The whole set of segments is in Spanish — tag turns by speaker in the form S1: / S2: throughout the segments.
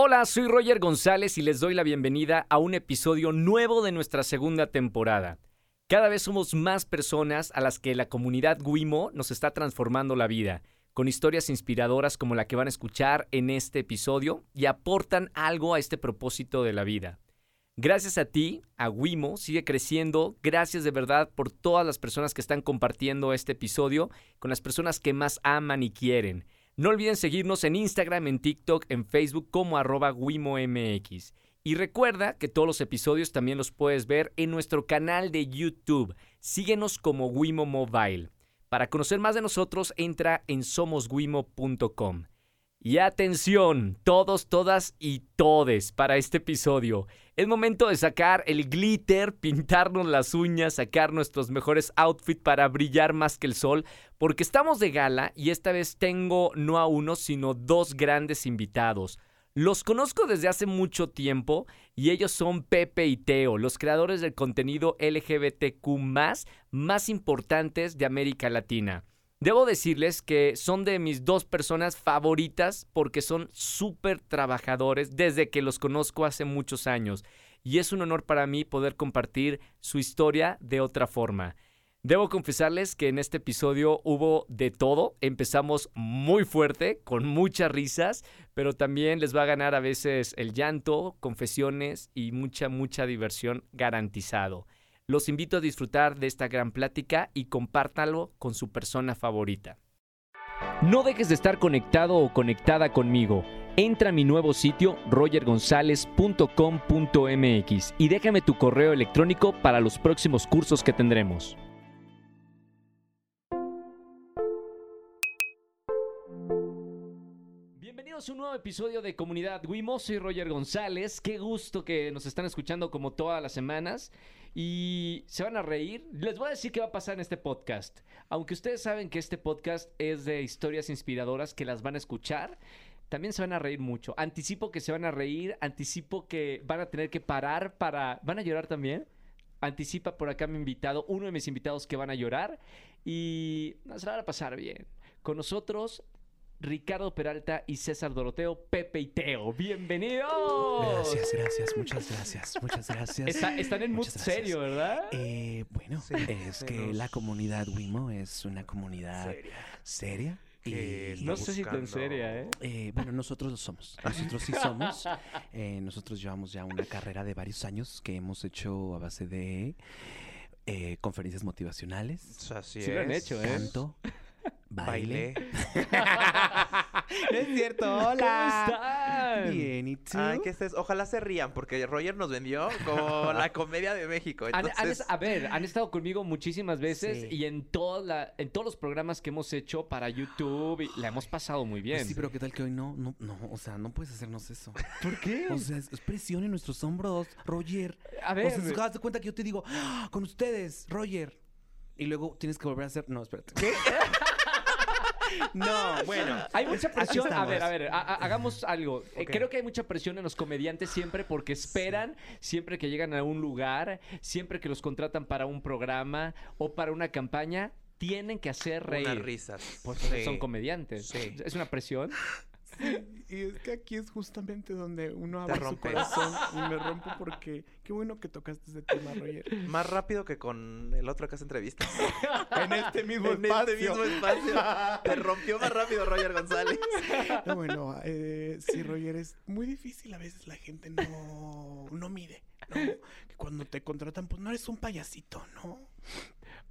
S1: Hola, soy Roger González y les doy la bienvenida a un episodio nuevo de nuestra segunda temporada. Cada vez somos más personas a las que la comunidad Wimo nos está transformando la vida, con historias inspiradoras como la que van a escuchar en este episodio y aportan algo a este propósito de la vida. Gracias a ti, a Wimo, sigue creciendo. Gracias de verdad por todas las personas que están compartiendo este episodio con las personas que más aman y quieren. No olviden seguirnos en Instagram, en TikTok, en Facebook como arroba WimoMX. Y recuerda que todos los episodios también los puedes ver en nuestro canal de YouTube. Síguenos como Wimo Mobile. Para conocer más de nosotros, entra en somoswimo.com. Y atención, todos, todas y todes para este episodio. Es momento de sacar el glitter, pintarnos las uñas, sacar nuestros mejores outfits para brillar más que el sol, porque estamos de gala y esta vez tengo no a uno, sino dos grandes invitados. Los conozco desde hace mucho tiempo y ellos son Pepe y Teo, los creadores del contenido LGBTQ más importantes de América Latina. Debo decirles que son de mis dos personas favoritas porque son súper trabajadores desde que los conozco hace muchos años y es un honor para mí poder compartir su historia de otra forma. Debo confesarles que en este episodio hubo de todo. Empezamos muy fuerte, con muchas risas, pero también les va a ganar a veces el llanto, confesiones y mucha, mucha diversión garantizado. Los invito a disfrutar de esta gran plática y compártalo con su persona favorita. No dejes de estar conectado o conectada conmigo. Entra a mi nuevo sitio rogergonzalez.com.mx y déjame tu correo electrónico para los próximos cursos que tendremos. Bienvenidos un nuevo episodio de Comunidad Wimo. Soy Roger González. Qué gusto que nos están escuchando como todas las semanas y se van a reír. Les voy a decir qué va a pasar en este podcast. Aunque ustedes saben que este podcast es de historias inspiradoras que las van a escuchar, también se van a reír mucho. Anticipo que se van a reír, anticipo que van a tener que parar para... ¿Van a llorar también? Anticipa por acá mi invitado, uno de mis invitados que van a llorar y la van a pasar bien. Con nosotros Ricardo Peralta y César Doroteo, Pepe y Teo. ¡Bienvenidos!
S2: Gracias, gracias, muchas gracias, muchas gracias.
S1: Está- están en mood
S2: Muchas gracias.
S1: serio, ¿verdad?
S2: Eh, bueno,
S3: Sí,
S2: es que
S3: nos-
S2: la comunidad Wimo es una comunidad seria.
S3: Que
S2: y,
S1: no sé si tan seria, ¿eh?
S2: eh, bueno, nosotros lo somos. Nosotros sí somos. Eh, nosotros llevamos ya una carrera de varios años que hemos hecho a base de eh, conferencias motivacionales,
S3: Así
S1: Sí lo han
S3: es.
S1: hecho, ¿eh?
S2: canto, baile. No es cierto,
S1: ¿Cómo están?
S2: Bien, ¿y tú?
S3: Ay, que estés. Ojalá se rían, porque Roger nos vendió como la comedia de México.
S1: Han- han
S3: Entonces,
S1: est- a ver, han estado conmigo muchísimas veces
S2: Sí.
S1: y en, toda la- en todos los programas que hemos hecho para YouTube y la hemos pasado muy bien.
S2: Pues sí, pero ¿qué tal que hoy no? No, no, o sea, no puedes hacernos eso.
S1: ¿Por qué?
S2: O sea, es, es presión en nuestros hombros, Roger.
S1: a
S2: O
S1: ver,
S2: sea, te das cuenta que yo te digo, "Ah, con ustedes, Roger. Y luego tienes que volver a hacer. No, espérate. ¿Qué? no, bueno.
S1: hay mucha presión. A ver, a ver, a- a- hagamos algo. Eh,
S3: Ok.
S1: creo que hay mucha presión en los comediantes siempre porque esperan, siempre que llegan a un lugar, siempre que los contratan para un programa o para una campaña, tienen que hacer reír.
S3: unas risas.
S1: Porque son comediantes.
S3: Sí.
S1: Es una presión.
S2: Y es que aquí es justamente donde uno abre su corazón y me rompo porque qué bueno que tocaste ese tema, Roger.
S3: Más rápido que con el otro que hace entrevistas.
S2: En este mismo
S3: en este mismo espacio. Te rompió más rápido Roger González.
S4: No, bueno, eh, sí, Roger, es muy difícil. A veces la gente no, no mide, ¿no? Que cuando te contratan, pues no eres un payasito, ¿no?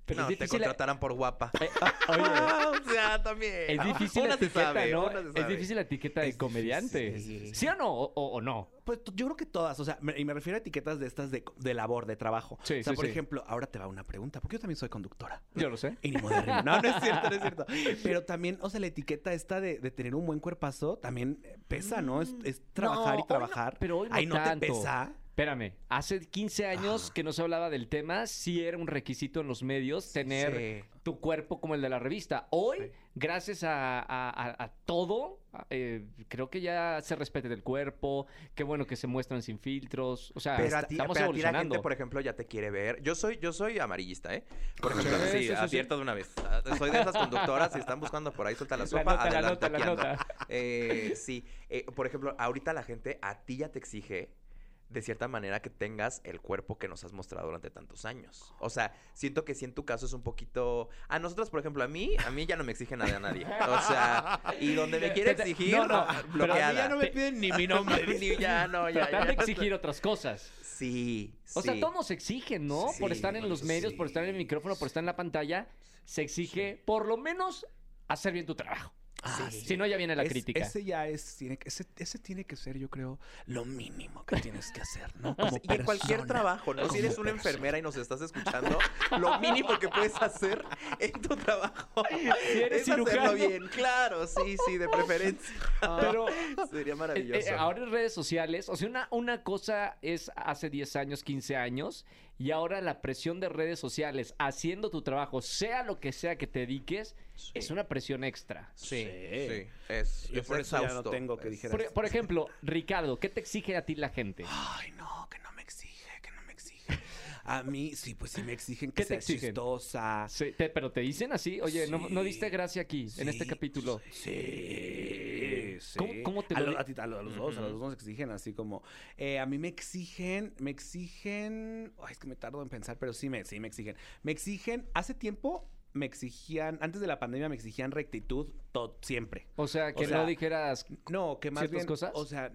S1: Pero
S3: no,
S1: es
S3: te
S1: difícil.
S3: contratarán por guapa.
S1: Eh, oye,
S3: o sea, también.
S1: Es difícil la
S3: Una
S1: etiqueta,
S3: sabe,
S1: ¿no? Es difícil la etiqueta de
S2: Es
S1: comediante.
S2: difícil.
S1: ¿Sí o no? O, no?
S2: Pues yo creo que todas, o sea, me- y me refiero a etiquetas de estas de, de labor, de trabajo.
S1: Sí,
S2: o sea, por ejemplo, ahora te va una pregunta, porque yo también soy conductora.
S1: Yo lo sé.
S2: Y ni modo de. No, no es cierto, no es cierto. Pero también, o sea, la etiqueta esta de, de tener un buen cuerpazo también pesa, ¿no? Es, es trabajar
S1: No, hoy
S2: y
S1: no,
S2: trabajar.
S1: pero hoy no
S2: Ay, no
S1: tanto.
S2: te pesa.
S1: Espérame, hace 15 años que no se hablaba del tema, sí era un requisito en los medios tener
S3: Sí.
S1: tu cuerpo como el de la revista. Hoy,
S3: Sí.
S1: gracias a, a- a- a todo, eh, creo que ya se respete del cuerpo, qué bueno que se muestran sin filtros, o sea,
S3: Pero a ti,
S1: estamos
S3: pero a ti la
S1: evolucionando.
S3: gente, por ejemplo, ya te quiere ver. Yo soy, yo soy amarillista, ¿eh? Por ejemplo,
S1: Sí,
S3: sí,
S1: sí, sí, sí.
S3: advierto de una vez. Ah, Soy de esas conductoras, si están buscando por ahí, suelta la
S1: La
S3: sopa,
S1: la nota, la nota.
S3: Eh, sí, Eh, por ejemplo, ahorita la gente a ti ya te exige de cierta manera que tengas el cuerpo que nos has mostrado durante tantos años. O sea, siento que sí en tu caso es un poquito... A nosotros, por ejemplo, a mí, a mí ya no me exige nada a nadie. O sea, y donde me quiere exigir,
S1: no, no, pero a mí
S3: bloqueada.
S2: Ya no me piden ni mi nombre.
S3: Ni- ya, no, ya,
S1: han de exigir otras cosas.
S3: Sí,
S1: O sea, todos nos exigen, ¿no? por estar en los medios, por estar en el micrófono, por estar en la pantalla, se exige por lo menos hacer bien tu trabajo.
S2: Ah,
S1: Si no, ya viene la
S2: Es-
S1: crítica.
S2: Ese ya es, tiene que- ese, ese tiene que ser, yo creo, lo mínimo que tienes que hacer, ¿no? Como
S3: Y en cualquier trabajo, ¿no? Si eres una
S2: persona.
S3: enfermera y nos estás escuchando, lo mínimo que puedes hacer en tu trabajo
S1: Si eres
S3: es
S1: cirujano.
S3: hacerlo bien. Claro, sí, sí, de preferencia.
S1: Pero
S3: Sería
S1: eh,
S3: maravilloso.
S1: eh, ahora en redes sociales, o sea, una, una cosa es hace 10 años, 15 años, y ahora la presión de redes sociales haciendo tu trabajo, sea lo que sea que te dediques, es una presión extra.
S3: Sí,
S2: Sí.
S3: sí. Es,
S2: Yo
S3: es
S2: por eso ya no tengo que
S3: Es-
S2: dijera-
S1: Por, por ejemplo, Ricardo, ¿qué te exige a ti la gente?
S2: Ay, no, que no me exige, que no me exige. A mí, sí, pues sí me exigen que
S1: ¿Qué te
S2: sea
S1: exigen?
S2: chistosa.
S1: Sí, te- pero te dicen así, oye, no, no diste gracia aquí, en este capítulo.
S2: Sí, sí.
S1: ¿Cómo- cómo te
S2: a,
S1: lo
S2: lo-
S1: di-
S2: a ti- a los dos, a los dos exigen así como... eh, a mí me exigen, me exigen... Ay, es que me tardo en pensar, pero sí me, sí me exigen. Me exigen, hace tiempo me exigían, antes de la pandemia me exigían rectitud todo, siempre.
S1: O sea, que
S2: O sea,
S1: no dijeras,
S2: No, que más
S1: ¿Ciertas
S2: bien,
S1: cosas?
S2: o sea,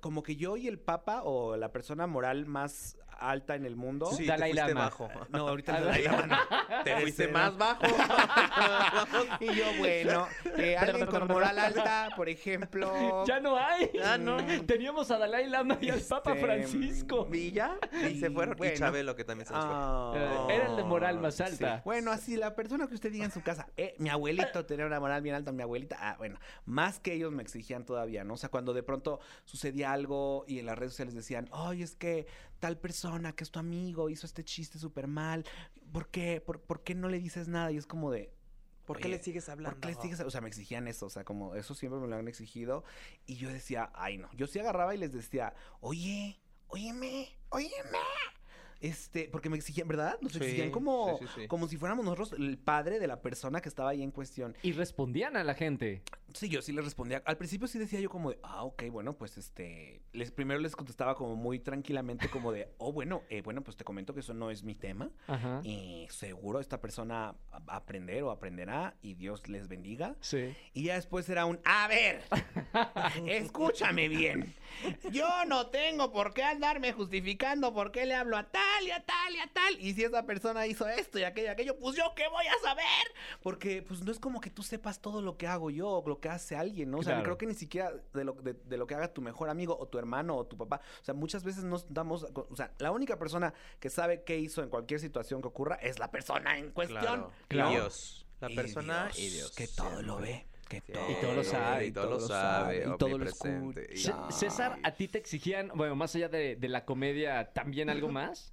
S2: como que yo y el Papa o la persona moral más alta en el mundo...
S3: Sí,
S1: Dalai
S3: te fuiste
S1: Lama.
S3: bajo.
S2: No, ahorita
S1: Ah,
S2: el Dalai Lama no.
S3: Te fuiste más
S2: ¿no?
S3: bajo.
S2: Y yo, bueno, eh, alguien con moral alta, por ejemplo...
S1: ya no hay.
S3: Ah, no.
S1: Teníamos a Dalai Lama y al Papa
S2: Este,
S1: Francisco.
S3: Y ya, y se fueron.
S2: Bueno.
S3: Y Chabelo, que también se nos fue.
S2: Ah,
S1: Eh, era el de moral más
S2: sí.
S1: alta.
S2: Bueno, así la persona que usted diga en su casa, eh, mi abuelito tenía una moral bien alta, mi abuelita, ah, bueno, más que ellos me exigían todavía, ¿no? O sea, cuando de pronto sucedía algo y en las redes sociales decían, ay, es que tal persona que es tu amigo hizo este chiste súper mal, ¿por qué? ¿Por, por qué no le dices nada? Y es como de,
S3: ¿Por qué le sigues hablando?
S2: ¿Por qué les sigues? O sea, me exigían eso, o sea, como eso siempre me lo han exigido. Y yo decía, ay, no. Yo sí agarraba y les decía, oye, óyeme, óyeme. Este, porque me exigían, ¿verdad? Nos
S3: Sí,
S2: exigían como,
S3: sí, sí, sí.
S2: como si fuéramos nosotros el padre de la persona que estaba ahí en cuestión.
S1: Y respondían a la gente.
S2: Sí, yo sí les respondía. Al principio sí decía yo como de, ah, ok, bueno, pues este, les, primero les contestaba como muy tranquilamente como de, oh, bueno, eh, bueno, pues te comento que eso no es mi tema.
S1: Ajá.
S2: Y seguro esta persona va a aprender o aprenderá y Dios les bendiga.
S1: Sí.
S2: Y ya después era un, a ver, escúchame bien. Yo no tengo por qué andarme justificando por qué le hablo a tal y a tal y a tal. Y si esa persona hizo esto y aquello y aquello, pues yo qué voy a saber. Porque pues no es como que tú sepas todo lo que hago yo o lo que hace alguien, ¿no? O sea,
S1: Claro.
S2: creo que ni siquiera de lo, de, de lo que haga tu mejor amigo o tu hermano o tu papá. O sea, muchas veces nos damos, o sea, la única persona que sabe qué hizo en cualquier situación que ocurra es la persona en cuestión.
S3: Claro. Dios. La
S2: Y
S3: persona
S2: Dios,
S3: y Dios.
S2: Que todo lo ve. Que
S3: Sí,
S2: todo,
S1: Y todo lo sabe,
S3: Y todo lo sabe.
S2: y todo lo escucha.
S3: y-.
S1: César, ¿a ti te exigían, bueno, más allá de, de la comedia, también algo más?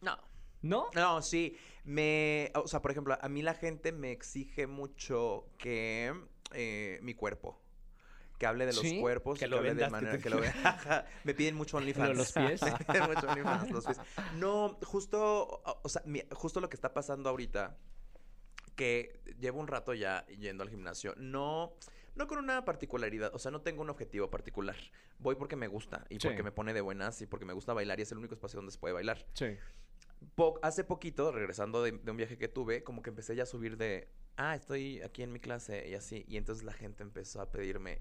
S3: No.
S1: ¿No?
S3: No, sí. Me. O sea, por ejemplo, a mí la gente me exige mucho que. Eh, mi cuerpo. Que hable de los
S1: ¿Sí?
S3: cuerpos.
S2: Que lo
S3: hable de
S2: que
S3: manera
S2: te
S3: que lo vea. Me piden mucho OnlyFans.
S1: ¿Lo de los pies?
S3: Me piden mucho OnlyFans, los pies. No, justo. o- O sea, mi- justo lo que está pasando ahorita. Que llevo un rato ya yendo al gimnasio. No. No con una particularidad, o sea, no tengo un objetivo particular. Voy porque me gusta y
S1: Sí.
S3: porque me pone de buenas y porque me gusta bailar y es el único espacio donde se puede bailar
S1: Sí.
S3: po- hace poquito, regresando de, de un viaje que tuve, como que empecé ya a subir de, ah, estoy aquí en mi clase y así. Y entonces la gente empezó a pedirme,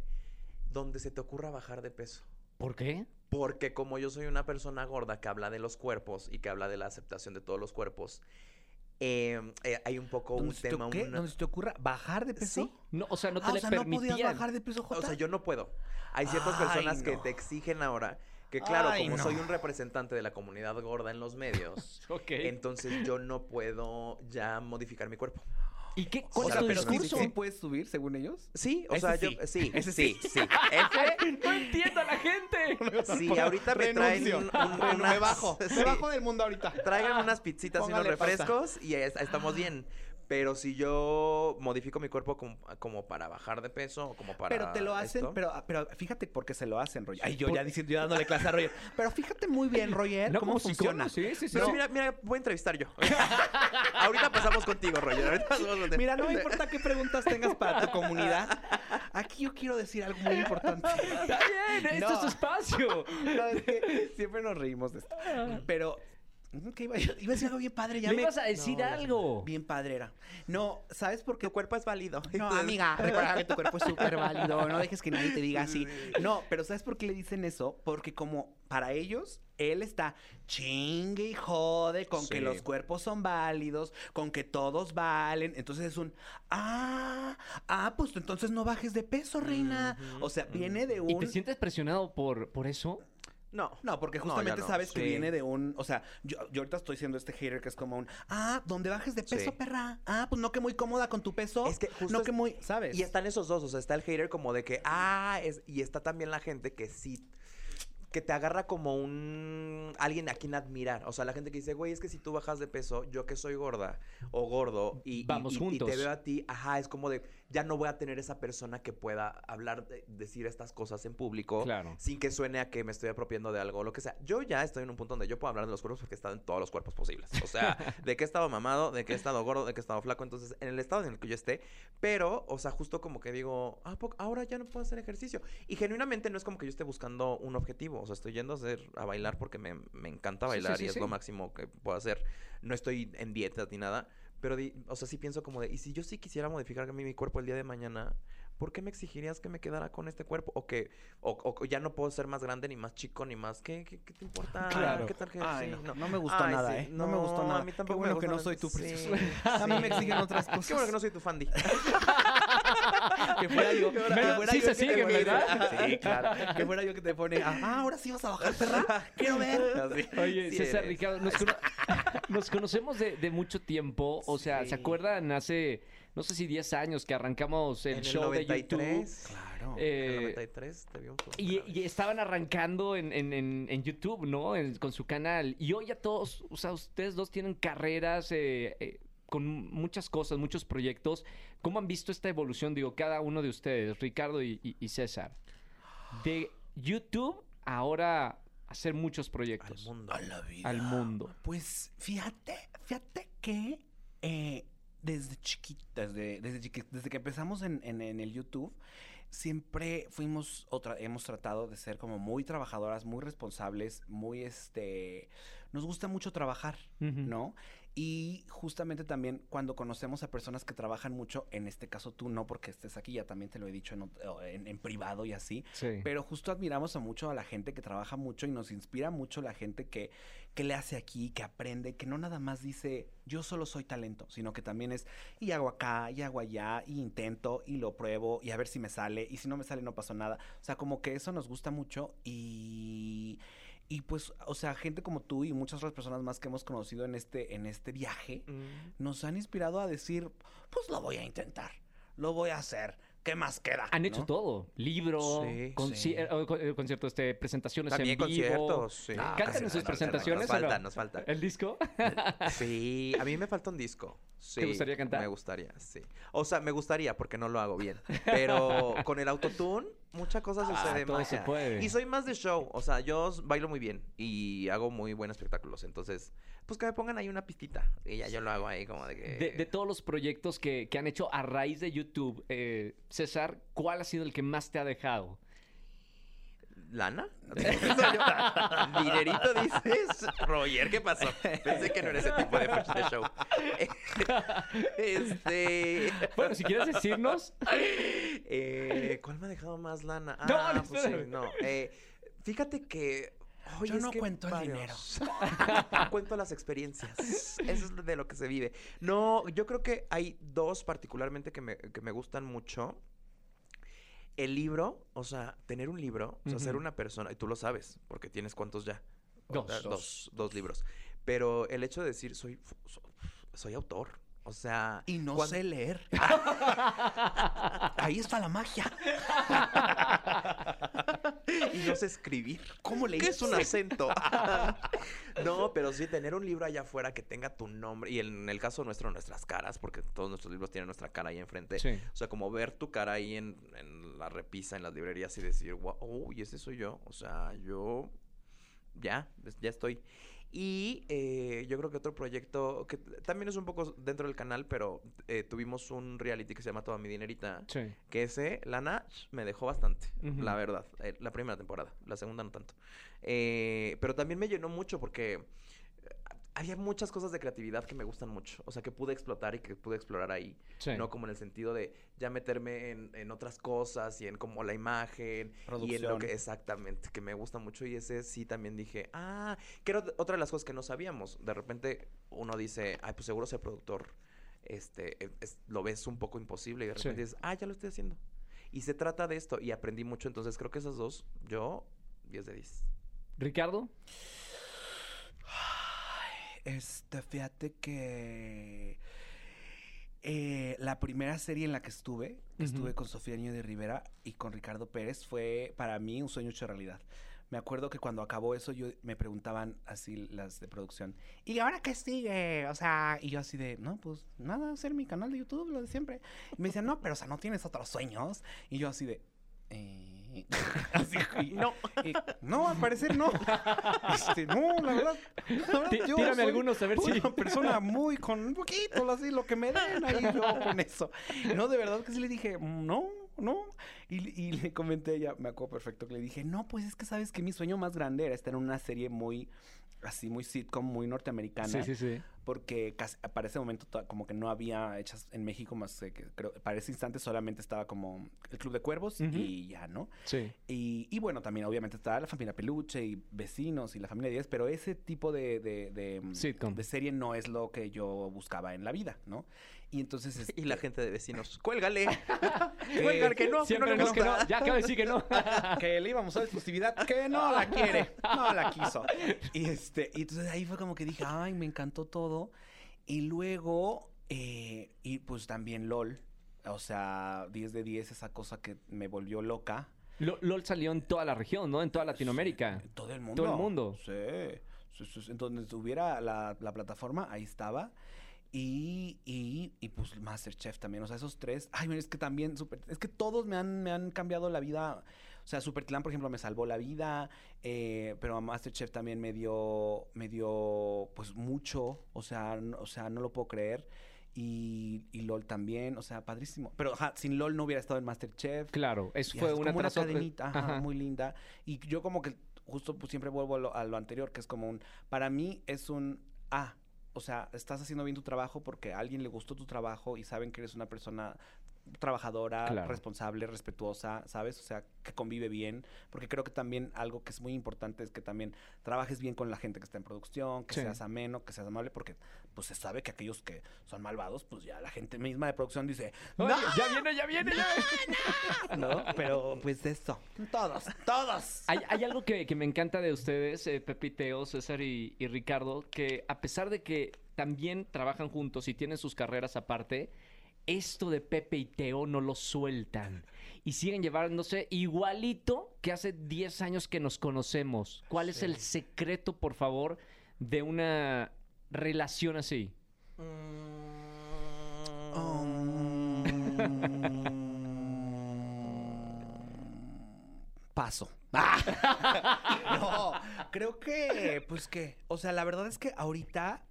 S3: donde se te ocurra bajar de peso.
S1: ¿Por qué?
S3: Porque como yo soy una persona gorda que habla de los cuerpos y que habla de la aceptación de todos los cuerpos, eh, eh, hay un poco un
S2: ¿Dónde se te,
S3: tema...
S2: qué?
S3: una-
S2: ¿Dónde se te ocurra bajar de peso?
S3: Sí.
S1: No, o sea, no te
S2: ah,
S1: le
S2: o sea, no podías bajar de peso, Jota.
S3: O sea, yo no puedo. Hay ciertas
S2: Ay,
S3: personas que te exigen ahora que, claro,
S2: Ay,
S3: como
S2: no.
S3: soy un representante de la comunidad gorda en los medios, entonces yo no puedo ya modificar mi cuerpo.
S1: ¿Y qué,
S2: O
S1: cuál
S2: sea,
S1: es tu
S2: pero sí,
S1: discurso?
S2: sí puedes subir, según ellos.
S3: Sí, o
S2: Ese
S3: sea,
S2: sí.
S3: yo sí,
S2: Ese
S3: sí,
S2: sí.
S3: sí. Ese
S1: No entiendo a la gente.
S3: sí, ahorita me traen
S4: Renuncio.
S3: un- un-
S4: Renu-
S3: unas-
S4: Me bajo.
S3: sí.
S4: Me bajo del mundo ahorita.
S3: Traigan unas pizzitas y unos
S4: Póngale pausa.
S3: refrescos y es- estamos bien. Pero si yo modifico mi cuerpo como, como para bajar de peso o como para
S2: Pero te lo hacen,
S3: esto,
S2: pero, pero fíjate por qué se lo hacen, Roger. Ay, yo
S1: Por-
S2: ya diciendo, yo dándole clase a Roger. Pero fíjate muy bien, Roger,
S1: No,
S2: cómo funciona.
S1: Sí, sí, sí.
S3: Pero mira, mira, voy a entrevistar yo. ahorita pasamos contigo, Roger. Ahorita pasamos contigo.
S2: Mira, no me importa qué preguntas tengas para tu comunidad. Aquí yo quiero decir algo muy importante.
S1: Está bien, esto es tu espacio.
S2: No, es que siempre nos reímos de esto. Pero, ¿qué iba, iba a decir algo bien padre. Ya
S1: Me
S2: me...
S1: ibas a decir
S3: No,
S1: algo.
S2: Bien padre era. No, ¿sabes por qué?
S3: Tu cuerpo es válido.
S2: No, amiga, recuerda que tu cuerpo es súper válido. No dejes que nadie te diga así. No, pero ¿sabes por qué le dicen eso? Porque como para ellos, él está chingue y jode con que los cuerpos son válidos, con que todos valen. Entonces es un, ah, ah, pues entonces no bajes de peso, reina. O sea, viene de un...
S1: ¿Y te sientes presionado por, por eso?
S3: No.
S2: No, porque justamente
S3: no,
S2: sabes que viene de un, o sea, yo, yo ahorita estoy siendo este hater que es como un, ah, donde bajes de peso,
S3: Sí.
S2: perra. Ah, pues no que muy cómoda con tu peso.
S3: Es que justo
S2: no
S3: es-
S2: que muy, ¿sabes?
S3: Y están esos dos, o sea, está el hater como de que, ah, es, y está también la gente que sí, que te agarra como un, alguien a quien admirar. O sea, la gente que dice, güey, es que si tú bajas de peso, yo que soy gorda o gordo y,
S1: Vamos
S3: y- y
S1: juntos.
S3: te veo a ti, ajá, es como de, ya no voy a tener esa persona que pueda hablar, de- decir estas cosas en público.
S1: Claro.
S3: Sin que suene a que me estoy apropiando de algo o lo que sea. Yo ya estoy en un punto donde yo puedo hablar de los cuerpos porque he estado en todos los cuerpos posibles. O sea, de que he estado mamado, de que he estado gordo, de que he estado flaco. Entonces, en el estado en el que yo esté. Pero, o sea, justo como que digo, ah, ahora ya no puedo hacer ejercicio. Y genuinamente no es como que yo esté buscando un objetivo. O sea, estoy yendo a, hacer, a bailar porque me, me encanta
S1: Sí, sí,
S3: bailar
S1: sí,
S3: y es lo máximo que puedo hacer. No estoy en dieta ni nada. Pero, di- o sea, sí pienso como de, y si yo sí quisiera modificar a mí mi cuerpo el día de mañana, ¿por qué me exigirías que me quedara con este cuerpo? O que, o, o ya no puedo ser más grande, ni más chico, ni más. ¿Qué, qué, qué te importa?
S1: Claro.
S3: ¿Qué tal que
S2: Ay,
S3: sí?
S2: no, no me gustó
S3: Ay,
S2: nada,
S3: sí.
S2: ¿eh? No, me gustó
S3: No,
S2: nada.
S3: a mí tampoco
S2: Qué bueno
S3: me
S2: que no soy tu
S3: sí,
S2: precioso. A mí me exigen otras cosas.
S3: Qué bueno que no soy tu Fandi.
S2: que fuera yo. que fuera
S1: sí
S2: yo
S1: se sigue, ¿verdad?
S2: Sí, claro. Que fuera yo que te pone, ah, ahora sí vas a bajar, perra. Quiero ver.
S3: Así.
S1: Oye,
S3: Sí
S1: César,
S3: eres.
S1: Ricardo, nos, cono- nos conocemos de, de mucho tiempo. O sea, ¿se acuerdan? Hace, no sé si 10 años que arrancamos el
S3: En el
S1: show de YouTube.
S3: 93.
S2: Claro.
S1: Eh,
S3: En el 93 te vi un poco.
S1: Y, y estaban arrancando en, en- en- en YouTube, ¿no? En- con su canal. Y hoy ya todos, o sea, ustedes dos tienen carreras eh, eh, con muchas cosas, muchos proyectos. ¿Cómo han visto esta evolución? Digo, cada uno de ustedes, Ricardo y, y- y César. De YouTube ahora hacer muchos
S3: Al
S1: proyectos.
S3: mundo.
S2: A la vida.
S1: Al mundo.
S2: Pues fíjate, fíjate que eh, desde chiquita, desde, desde, chiqui- desde que empezamos en, en- en el YouTube, siempre fuimos, otra, hemos tratado de ser como muy trabajadoras, muy responsables, muy este, nos gusta mucho trabajar. ¿no? Y justamente también cuando conocemos a personas que trabajan mucho, en este caso tú no porque estés aquí, ya también te lo he dicho en, en privado y así,
S1: Sí.
S2: pero justo admiramos a mucho a la gente que trabaja mucho y nos inspira mucho la gente que, que le hace aquí, que aprende, que no nada más dice yo solo soy talento, sino que también es y hago acá, y hago allá, y intento, y lo pruebo, y a ver si me sale, y si no me sale no pasó nada. O sea, como que eso nos gusta mucho y... Y pues, o sea, gente como tú y muchas otras personas más que hemos conocido en este, en este viaje,
S3: Mm.
S2: nos han inspirado a decir, pues lo voy a intentar, lo voy a hacer, ¿qué más queda?
S1: Han hecho
S2: ¿no?
S1: todo. Libro,
S3: Sí,
S1: conci-
S2: sí.
S1: eh, eh, con- conciertos, este, presentaciones
S3: También
S1: en vivo.
S3: conciertos. Sí.
S2: Ah,
S1: ¿Cantan en sus
S2: nada,
S1: presentaciones
S3: Nos
S1: no?
S3: falta, nos falta.
S1: ¿El disco?
S3: Sí, a mí me falta un disco. Sí,
S1: gustaría cantar?
S3: Me gustaría, sí. O sea, me gustaría porque no lo hago bien. Pero con el autotune, mucha cosa
S1: Ah,
S3: sucede
S1: todo se puede.
S3: Y soy más de show. O sea, yo bailo muy bien y hago muy buenos espectáculos. Entonces, pues que me pongan ahí una pistita. Y ya yo lo hago ahí como de que.
S1: De, de todos los proyectos que, que han hecho a raíz de YouTube, eh, César, ¿cuál ha sido el que más te ha dejado?
S3: ¿Lana? ¿Dinerito dices? Roger, ¿qué pasó? Pensé que no era ese tipo de, de show. este.
S1: Bueno, si quieres decirnos.
S3: Eh, ¿Cuál me ha dejado más lana?
S1: No,
S3: Ah,
S1: no,
S3: pues sí, no. Eh, fíjate que. oye,
S2: Yo no cuento el
S3: varios. cuento las experiencias. Eso es de lo que se vive. No, yo creo que hay dos particularmente que me, que me gustan mucho. El libro, o sea, tener un libro, o sea, ser una persona, y tú lo sabes, porque tienes cuántos ya.
S1: Dos.
S3: O sea, dos, dos libros. Pero el hecho de decir, soy, soy, soy autor. O sea,
S2: Y no sé leer. Ahí está la magia.
S3: y no sé escribir.
S2: ¿Cómo le
S3: ¿Qué es un acento? no, pero sí, tener un libro allá afuera que tenga tu nombre. Y en el caso nuestro, nuestras caras, porque todos nuestros libros tienen nuestra cara ahí enfrente.
S1: Sí.
S3: O sea, como ver tu cara ahí en, en la repisa, en las librerías y decir, wow, uy, ese soy yo. O sea, yo ya, ya estoy. Y eh, yo creo que otro proyecto que también es un poco dentro del canal, pero eh, tuvimos un reality que se llama Toda mi dinerita.
S1: Sí.
S3: Que ese, Lana, me dejó bastante, la verdad. eh, la primera temporada, la segunda no tanto. Eh, pero también me llenó mucho porque había muchas cosas de creatividad que me gustan mucho. O sea, que pude explotar y que pude explorar ahí.
S1: Sí.
S3: No como en el sentido de ya meterme en, en otras cosas y en como la imagen y en lo
S2: Producción.
S3: que exactamente, que me gusta mucho y ese sí también dije, ah, que era otra de las cosas que no sabíamos. De repente uno dice, ay, pues seguro ser productor, este, e- es- lo ves un poco imposible y de
S1: Sí.
S3: repente dices, ah, ya lo estoy haciendo. Y se trata de esto y aprendí mucho, entonces creo que esas dos, yo, 10 de 10.
S1: Ricardo.
S2: Este, fíjate que eh, la primera serie en la que estuve, que estuve con Sofía Niño de Rivera y con Ricardo Pérez, fue para mí un sueño hecho realidad. Me acuerdo que cuando acabó eso, yo me preguntaban así las de producción, ¿y ahora qué sigue? O sea, y yo así de, no, pues nada, hacer mi canal de YouTube, lo de siempre. Y me decían, no, pero o sea, ¿no tienes otros sueños? Y yo así de, eh, así, y-
S3: No.
S2: no, al parecer no. Este, no, la verdad. la verdad,
S1: Tí-
S2: yo
S1: tírame
S2: soy
S1: algunos a ver si-
S2: Una persona muy con un poquito, así, lo que me den ahí yo con eso. No, de verdad que sí le dije, no, no. Y, y le comenté a ella, me acuerdo perfecto que le dije, no, pues es que sabes que mi sueño más grande era estar en una serie muy, así, muy sitcom, muy norteamericana.
S1: Sí, sí, sí.
S2: Porque casi- para ese momento to- como que no había hechas en México más que creo, para ese instante solamente estaba como el Club de Cuervos y ya, ¿no?
S1: Sí.
S2: Y, y bueno, también obviamente estaba la familia Peluche y vecinos y la familia 10, pero ese tipo de, de, de, mm,
S1: Sitcom.
S2: de serie no es lo que yo buscaba en la vida, ¿no? Y entonces...
S3: Y
S2: este,
S3: la gente de vecinos, cuélgale.
S2: Que-
S3: Cuélgale, que no, que
S1: Siempre
S3: no le
S1: no, que no. Ya acaba de decir que no.
S2: que le íbamos a dar exclusividad, que no la quiere, no la quiso. Y este, y entonces ahí fue como que dije, ay, me encantó todo. Y luego, eh, y pues también LOL, o sea, 10 de 10, esa cosa que me volvió loca.
S1: Lo- LOL salió en toda la región, ¿no? En toda Latinoamérica.
S2: En todo el mundo.
S1: Todo el mundo.
S2: Sí. sí, sí, sí. En donde estuviera la, la plataforma, ahí estaba. Y, y, y pues Masterchef también. O sea, esos tres. Ay, mira, es que también super, Es que todos me han, me han cambiado la vida. O sea, Superclan, por ejemplo, me salvó la vida. eh, pero a Masterchef también me dio. Me dio pues mucho. O sea, no, o sea, no lo puedo creer. Y, y LOL también. O sea, padrísimo. Pero ajá, sin LOL no hubiera estado en Masterchef.
S1: Claro, eso fue una
S2: como una cadenita, ajá,
S1: Ajá.
S2: muy linda. Y yo como que justo pues, siempre vuelvo a lo, a lo anterior, que es como un, para mí es un, ah, o sea, estás haciendo bien tu trabajo porque a alguien le gustó tu trabajo y saben que eres una persona trabajadora,
S1: Claro.
S2: responsable, respetuosa, ¿sabes? O sea, que convive bien, porque creo que también algo que es muy importante es que también trabajes bien con la gente que está en producción, que
S1: Sí.
S2: seas ameno, que seas amable, porque pues se sabe que aquellos que son malvados, pues ya la gente misma de producción dice, ¡No!
S1: ya viene, ya viene. ya.
S2: ¿no? Pero pues eso, todos, todos.
S1: Hay, hay algo que, que me encanta de ustedes, eh, Pepe y Teo, César y, y Ricardo, que a pesar de que también trabajan juntos y tienen sus carreras aparte, esto de Pepe y Teo no lo sueltan. Y siguen llevándose igualito que hace 10 años que nos conocemos. ¿Cuál es el secreto, por favor, de una relación así?
S2: Paso. no, creo que, pues que, o sea, la verdad es que ahorita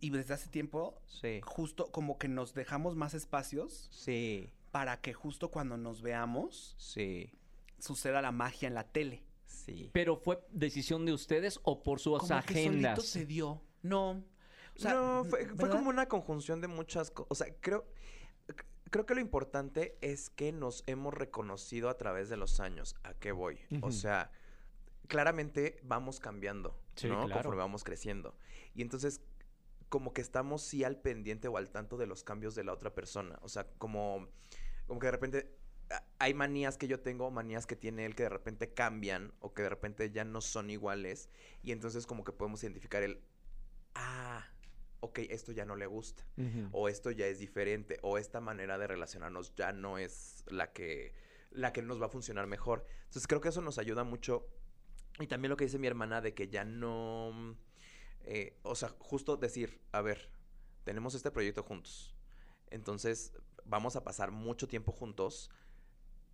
S2: y desde hace tiempo,
S3: Sí.
S2: justo como que nos dejamos más espacios
S3: Sí.
S2: para que justo cuando nos veamos
S3: Sí.
S2: suceda la magia en la tele.
S3: Sí.
S1: ¿Pero fue decisión de ustedes o por sus
S2: como que
S1: agendas?
S2: solito se dio. No. O sea,
S3: no, fue, como una conjunción de muchas cosas. O sea, creo, creo que lo importante es que nos hemos reconocido a través de los años. ¿A qué voy? O sea, claramente vamos cambiando,
S1: Sí,
S3: ¿no?
S1: claro.
S3: Conforme vamos creciendo. Y entonces, como que estamos sí al pendiente o al tanto de los cambios de la otra persona. O sea, como, como que de repente hay manías que yo tengo, manías que tiene él que de repente cambian o que de repente ya no son iguales. Y entonces como que podemos identificar el, ah, ok, esto ya no le gusta, o esto ya es diferente, o esta manera de relacionarnos ya no es la que, la que nos va a funcionar mejor. Entonces creo que eso nos ayuda mucho. Y también lo que dice mi hermana de que ya no, eh, o sea, justo decir, a ver, tenemos este proyecto juntos, entonces vamos a pasar mucho tiempo juntos.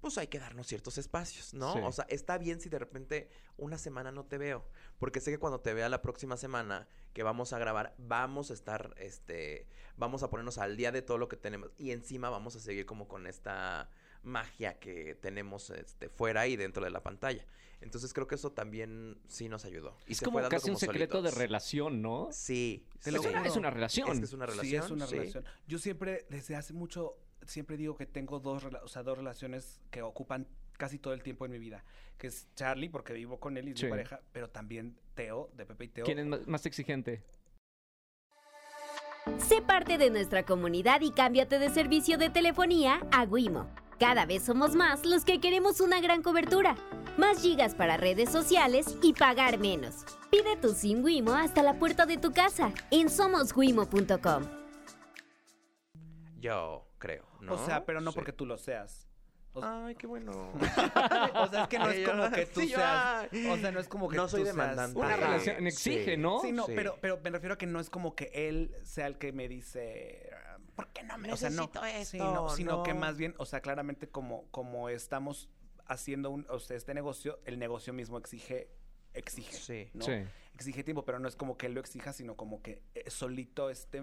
S3: Pues hay que darnos ciertos espacios, ¿no?
S1: Sí.
S3: O sea, está bien si de repente una semana no te veo. Porque sé que cuando te vea la próxima semana que vamos a grabar, vamos a estar, este, vamos a ponernos al día de todo lo que tenemos. Y encima vamos a seguir como con esta magia que tenemos este, fuera y dentro de la pantalla. Entonces creo que eso también sí nos ayudó. Y
S1: Es como casi un secreto de relación, ¿no?
S3: Sí.
S2: Te lo.
S1: Es una relación.
S3: Es que es una relación.
S2: Sí, es una
S3: sí.
S2: relación. Yo siempre, desde hace mucho, siempre digo que tengo dos, o sea, dos relaciones que ocupan casi todo el tiempo en mi vida. Que es Charlie, porque vivo con él y es
S1: Sí.
S2: mi pareja, pero también Teo, de Pepe y Teo.
S1: ¿Quién es más, más exigente?
S5: Sé parte de nuestra comunidad y cámbiate de servicio de telefonía a Wimo. Cada vez somos más los que queremos una gran cobertura, más gigas para redes sociales y pagar menos. Pide tu SIM Wimo hasta la puerta de tu casa en somoswimo.com.
S3: Yo creo, ¿no?
S2: O sea, pero no
S3: Sí.
S2: porque tú lo seas. O,
S3: Ay, qué bueno.
S2: o sea, es que no es como
S3: ay,
S2: que tú
S3: sí,
S2: seas. O sea, no es como que
S3: No soy
S2: tú seas-
S3: demandante.
S1: Una
S3: Ajá.
S1: relación exige,
S3: Sí.
S1: ¿no?
S2: Sí, no,
S3: Sí.
S2: pero, pero me refiero a que no es como que él sea el que me dice, "Ah, ¿por qué no me O sea, no,
S3: Necesito
S2: sí,
S3: esto,
S2: no, sino que
S3: no.
S2: más bien, o sea, claramente como, como estamos haciendo un, o sea, este negocio, el negocio mismo exige, exige,
S3: Sí.
S2: ¿no?
S1: Sí.
S2: Exige tiempo, pero no es como que él lo exija, sino como que eh, solito este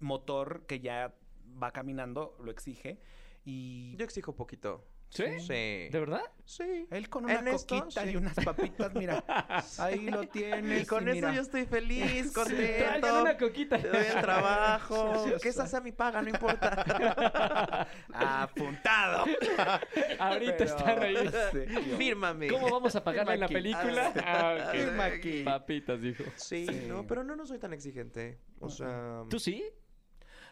S2: motor que ya va caminando lo exige y
S3: Yo exijo poquito.
S1: ¿Sí?
S3: Sí.
S1: ¿De verdad?
S3: Sí.
S2: él con una
S3: En esto,
S2: coquita
S3: sí.
S2: y unas papitas, mira, ahí lo tienes.
S3: Y con
S2: y
S3: eso
S2: mira.
S3: yo estoy feliz,
S1: Traigan
S3: contento.
S1: una coquita.
S3: Te doy el trabajo.
S2: Sí, sí,
S3: que
S2: sí.
S3: esa sea mi paga, no importa.
S2: Apuntado.
S1: Ahorita
S2: Pero-
S1: están ahí.
S2: Sí.
S3: Fírmame.
S1: ¿Cómo vamos a pagarla en la
S2: aquí.
S1: película?
S3: Ah,
S1: Ah, ok.
S3: firma aquí.
S1: Papitas, dijo.
S3: Sí,
S2: Sí.
S3: no, pero no, no soy tan exigente. O sea.
S1: ¿Tú sí?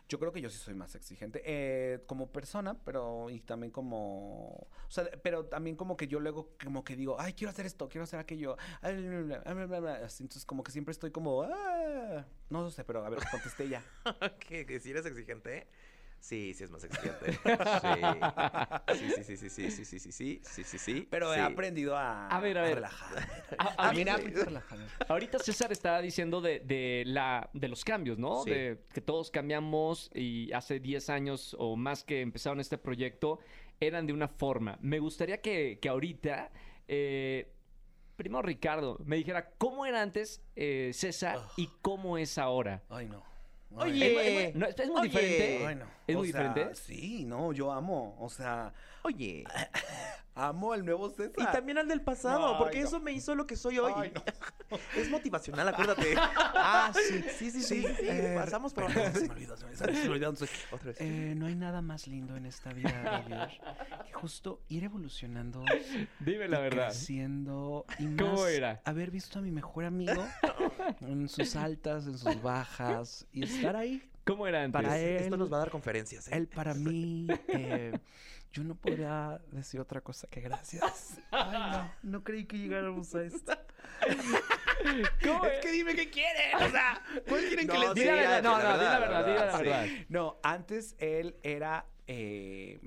S2: Yo creo que yo sí soy más exigente eh, como persona, pero y también como, o sea, pero también como que yo luego como que digo, ay, quiero hacer esto, quiero hacer aquello, entonces como que siempre estoy como, ah, no sé, pero a ver, contesté ya.
S3: ¿Que, si eres exigente? Sí, sí es más exigente. Sí. Sí, sí, sí, sí, sí, sí, sí, sí, sí, sí, sí, sí.
S2: Pero he
S3: sí.
S2: aprendido a,
S1: A ver, a ver.
S2: relajar.
S1: A- a-
S2: relajado.
S1: Ahorita César estaba diciendo de, de la, de los cambios, ¿no?
S3: Sí.
S1: De que todos cambiamos y hace 10 años o más que empezaron este proyecto eran de una forma. Me gustaría que, que ahorita, eh, primero Ricardo, me dijera cómo era antes eh, César y cómo es ahora.
S2: Ay, no.
S3: Oye.
S1: ¿Es, muy- es muy- no, ¿es muy
S3: Oye.
S1: diferente?
S2: Ay, no.
S1: ¿Es muy
S2: sea,
S1: diferente?
S2: Sí, no, yo amo, o sea,
S3: Oye.
S2: amo al nuevo César.
S3: Y también al del pasado,
S2: Ay,
S3: porque
S2: no.
S3: eso me hizo lo que soy hoy.
S2: Ay, no.
S3: Es motivacional, acuérdate. ah, sí, sí, sí, sí. sí,
S2: eh,
S3: Pasamos por
S2: se me olvidó, se me, se me olvidó. Soy-
S3: Otra vez.
S2: Eh, no hay nada más lindo en esta vida de vivir que justo ir evolucionando,
S1: Dime la
S2: y
S1: verdad.
S2: creciendo y más
S1: ¿Cómo era?
S2: haber visto a mi mejor amigo en sus altas, en sus bajas y estar ahí
S1: ¿Cómo era antes?
S2: para él.
S3: Esto nos va a dar conferencias. ¿eh?
S2: Él para mí, eh, yo no podría decir otra cosa que gracias. Ay, no, no creí que llegáramos a esto.
S1: ¿Cómo
S2: Es que dime qué quieren, o sea, ¿cuál quieren que
S3: No,
S2: les
S3: sí,
S1: Di la
S2: diga?
S1: verdad, no,
S3: la
S1: no, la
S3: verdad, la verdad, sí.
S1: verdad.
S2: No, antes él era eh,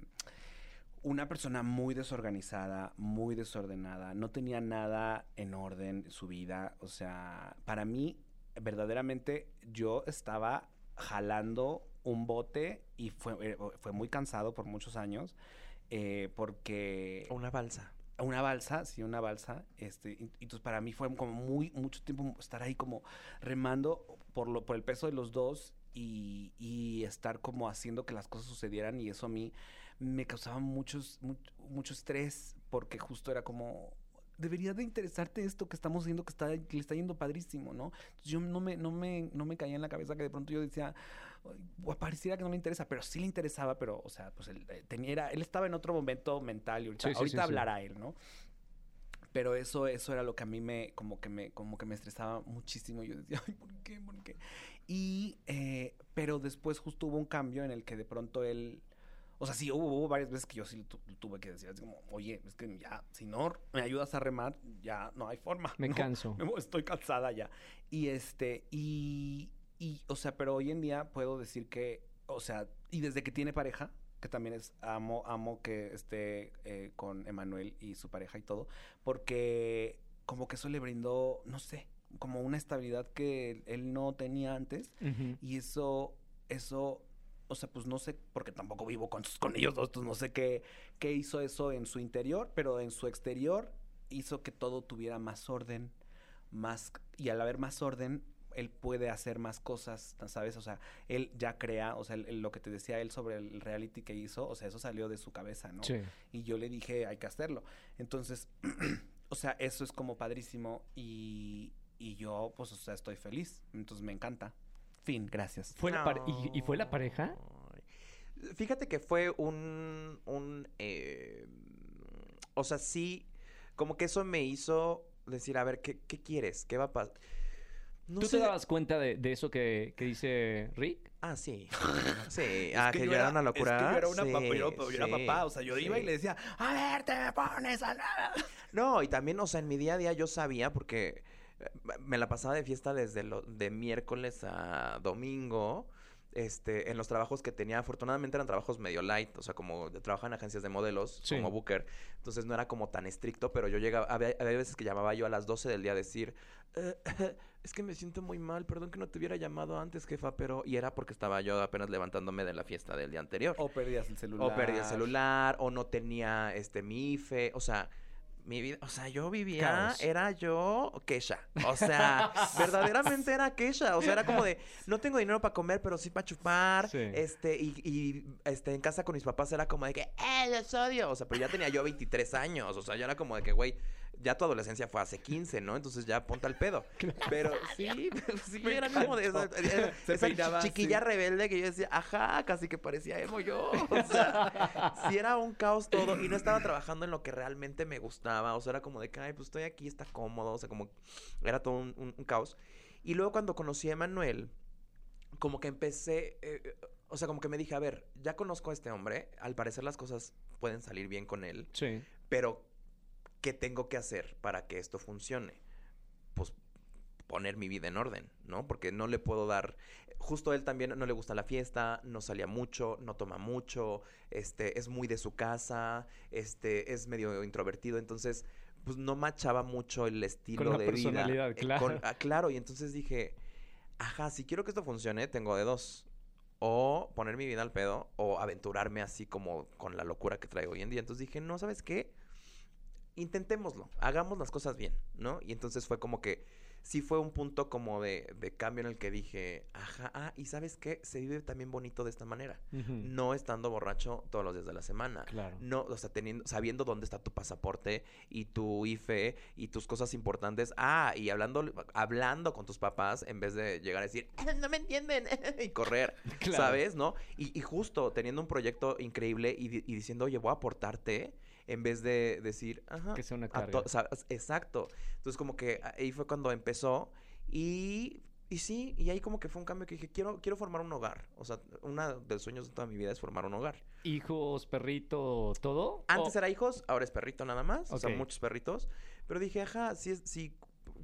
S2: una persona muy desorganizada, muy desordenada, no tenía nada en orden en su vida, o sea, para mí verdaderamente yo estaba jalando un bote y fue, eh, fue muy cansado por muchos años eh, porque
S3: Una balsa.
S2: una balsa, sí, una balsa, este, y, y entonces para mí fue como muy, mucho tiempo estar ahí como remando por lo, por el peso de los dos y, y estar como haciendo que las cosas sucedieran y eso a mí me causaba muchos, mucho, mucho estrés porque justo era como debería de interesarte esto que estamos haciendo que está que le está yendo padrísimo, ¿no? Entonces yo no me no me no me caía en la cabeza que de pronto yo decía "Ay, pues, pareciera que no le interesa, pero sí le interesaba, pero o sea, pues él eh, tenía era- él estaba en otro momento mental y ahorita,
S1: Sí, sí,
S2: ahorita
S1: sí,
S2: hablará él, ¿no? Pero eso, eso era lo que a mí me, como que me, como que me estresaba muchísimo. Yo decía, ay, ¿por qué? ¿Por qué? Y, eh, pero después justo hubo un cambio en el que de pronto él, o sea, sí, hubo, hubo varias veces que yo sí tu- tuve que decir así como, oye, es que ya, si no me ayudas a remar, ya no hay forma.
S1: Me
S2: ¿no?
S1: canso.
S2: Estoy cansada ya. Y este, y, y, o sea, pero hoy en día puedo decir que, o sea, y desde que tiene pareja, que también es amo, amo que esté eh, con Emanuel y su pareja y todo, porque como que eso le brindó, no sé, como una estabilidad que él no tenía antes. Y eso, eso, o sea, pues no sé, porque tampoco vivo con, con ellos dos, pues no sé qué, qué hizo eso en su interior, pero en su exterior hizo que todo tuviera más orden, más, y al haber más orden, él puede hacer más cosas, ¿sabes? O sea, él ya crea, o sea, el- el- lo que te decía él sobre el reality que hizo, o sea, eso salió de su cabeza, ¿no?
S1: Sí.
S2: Y yo le dije, hay que hacerlo. Entonces, o sea, eso es como padrísimo y, y yo, pues, o sea, estoy feliz. Entonces, me encanta. Fin, gracias.
S1: ¿Fue la y, y fue la pareja?
S3: Fíjate que fue un, un eh, o sea, sí, como que eso me hizo decir, a ver, ¿qué, qué quieres? ¿Qué va a pasar? No
S1: ¿Tú
S3: sé.
S1: te dabas cuenta de, de eso que, que dice Rick?
S3: Ah, sí. Sí, ah, que, yo era, una locura.
S2: Es que yo era una
S3: Sí,
S2: papá, yo, yo era papá. O sea, yo iba y le decía, a ver, te me pones a nada.
S3: No, y también, o sea, en mi día a día yo sabía porque eh, me la pasaba de fiesta desde lo, de miércoles a domingo. Este, en los trabajos que tenía, afortunadamente eran trabajos medio light, o sea, como trabajaba en agencias de modelos,
S1: Sí.
S3: como Booker, entonces no era como tan estricto, pero yo llegaba, había, había veces que llamaba yo a las 12 del día a decir, "Eh, es que me siento muy mal, perdón que no te hubiera llamado antes, jefa, pero, y era porque estaba yo apenas levantándome de la fiesta del día anterior.
S2: O perdías el celular.
S3: O perdí el celular, o no tenía este mi IFE, o sea, mi vida, o sea, yo vivía,
S1: Caos.
S3: era yo Kesha. O sea, verdaderamente era Kesha. O sea, era como de, no tengo dinero para comer, pero sí para chupar.
S1: Sí.
S3: Este, y, y, este, en casa con mis papás era como de que, ¡eh, los odio! O sea, pero ya tenía yo 23 años. O sea, ya era como de que, güey, ya tu adolescencia fue hace 15, ¿no? Entonces ya ponte al pedo. Pero sí, sí, era como de esa, era-
S2: Se
S3: esa
S2: peinaba
S3: chiquilla rebelde que yo decía, ajá, casi que parecía emo yo. O sea, sí era un caos todo y no estaba trabajando en lo que realmente me gustaba. O sea, era como de que, ay, pues estoy aquí, está cómodo. O sea, como era todo un, un- un caos. Y luego cuando conocí a Emanuel, como que empecé, eh, eh, o sea, como que me dije, a ver, ya conozco a este hombre, al parecer las cosas pueden salir bien con él,
S1: Sí.
S3: pero ¿qué tengo que hacer para que esto funcione? Pues poner mi vida en orden, ¿no? Porque no le puedo dar, justo él también no le gusta la fiesta, no salía mucho, no toma mucho, este, es muy de su casa, este, es medio introvertido, entonces, pues no machaba mucho el estilo
S1: la
S3: de
S1: personalidad,
S3: vida. eh, con- ah, claro, y entonces dije, ajá, si quiero que esto funcione, tengo de dos. O poner mi vida al pedo, o aventurarme así como con la locura que traigo hoy en día. Entonces dije, no, ¿sabes qué? Intentémoslo, hagamos las cosas bien, ¿no? Y entonces fue como que sí fue un punto como de, de cambio en el que dije, ajá, ah, y ¿sabes qué? Se vive también bonito de esta manera. No estando borracho todos los días de la semana.
S1: Claro.
S3: No, o sea, teniendo, sabiendo dónde está tu pasaporte y tu IFE y tus cosas importantes. Ah, y hablando, hablando con tus papás en vez de llegar a decir, "Ah, no me entienden, y correr,
S1: Claro.
S3: ¿sabes? ¿No? Y, y justo teniendo un proyecto increíble y, y diciendo, oye, voy a aportarte, en vez de decir, ajá.
S1: Que sea una carga.
S3: to- o sea, exacto. Entonces, como que ahí fue cuando empezó y. Y sí, y ahí como que fue un cambio que dije, quiero, quiero formar un hogar. O sea, uno de los sueños de toda mi vida es formar un hogar.
S1: Hijos, perrito, todo.
S3: Antes
S1: O-
S3: era hijos, ahora es perrito nada más. O sea, muchos perritos. Pero dije, ajá, si, es, si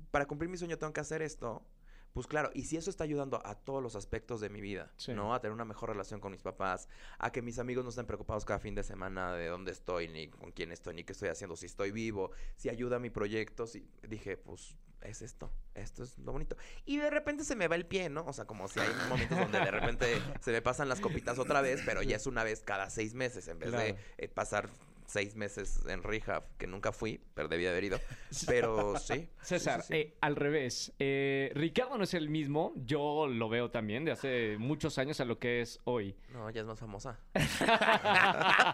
S3: para cumplir mi sueño tengo que hacer esto. Pues claro, y si eso está ayudando a todos los aspectos de mi vida,
S1: Sí.
S3: ¿no? A tener una mejor relación con mis papás, a que mis amigos no estén preocupados cada fin de semana de dónde estoy, ni con quién estoy, ni qué estoy haciendo, si estoy vivo, si ayuda a mi proyecto, si... dije, pues es esto, esto es lo bonito. Y de repente se me va el pie, ¿no? O sea, como si hay momentos donde de repente se me pasan las copitas otra vez, pero ya es una vez cada seis meses, en vez de eh, pasar seis meses en rehab, que nunca fui, pero debí haber ido. Pero sí.
S1: César,
S3: sí, sí, sí.
S1: eh, al revés. Eh, Ricardo no es el mismo. Yo lo veo también de hace muchos años a lo que es hoy.
S3: No, ya es más famosa.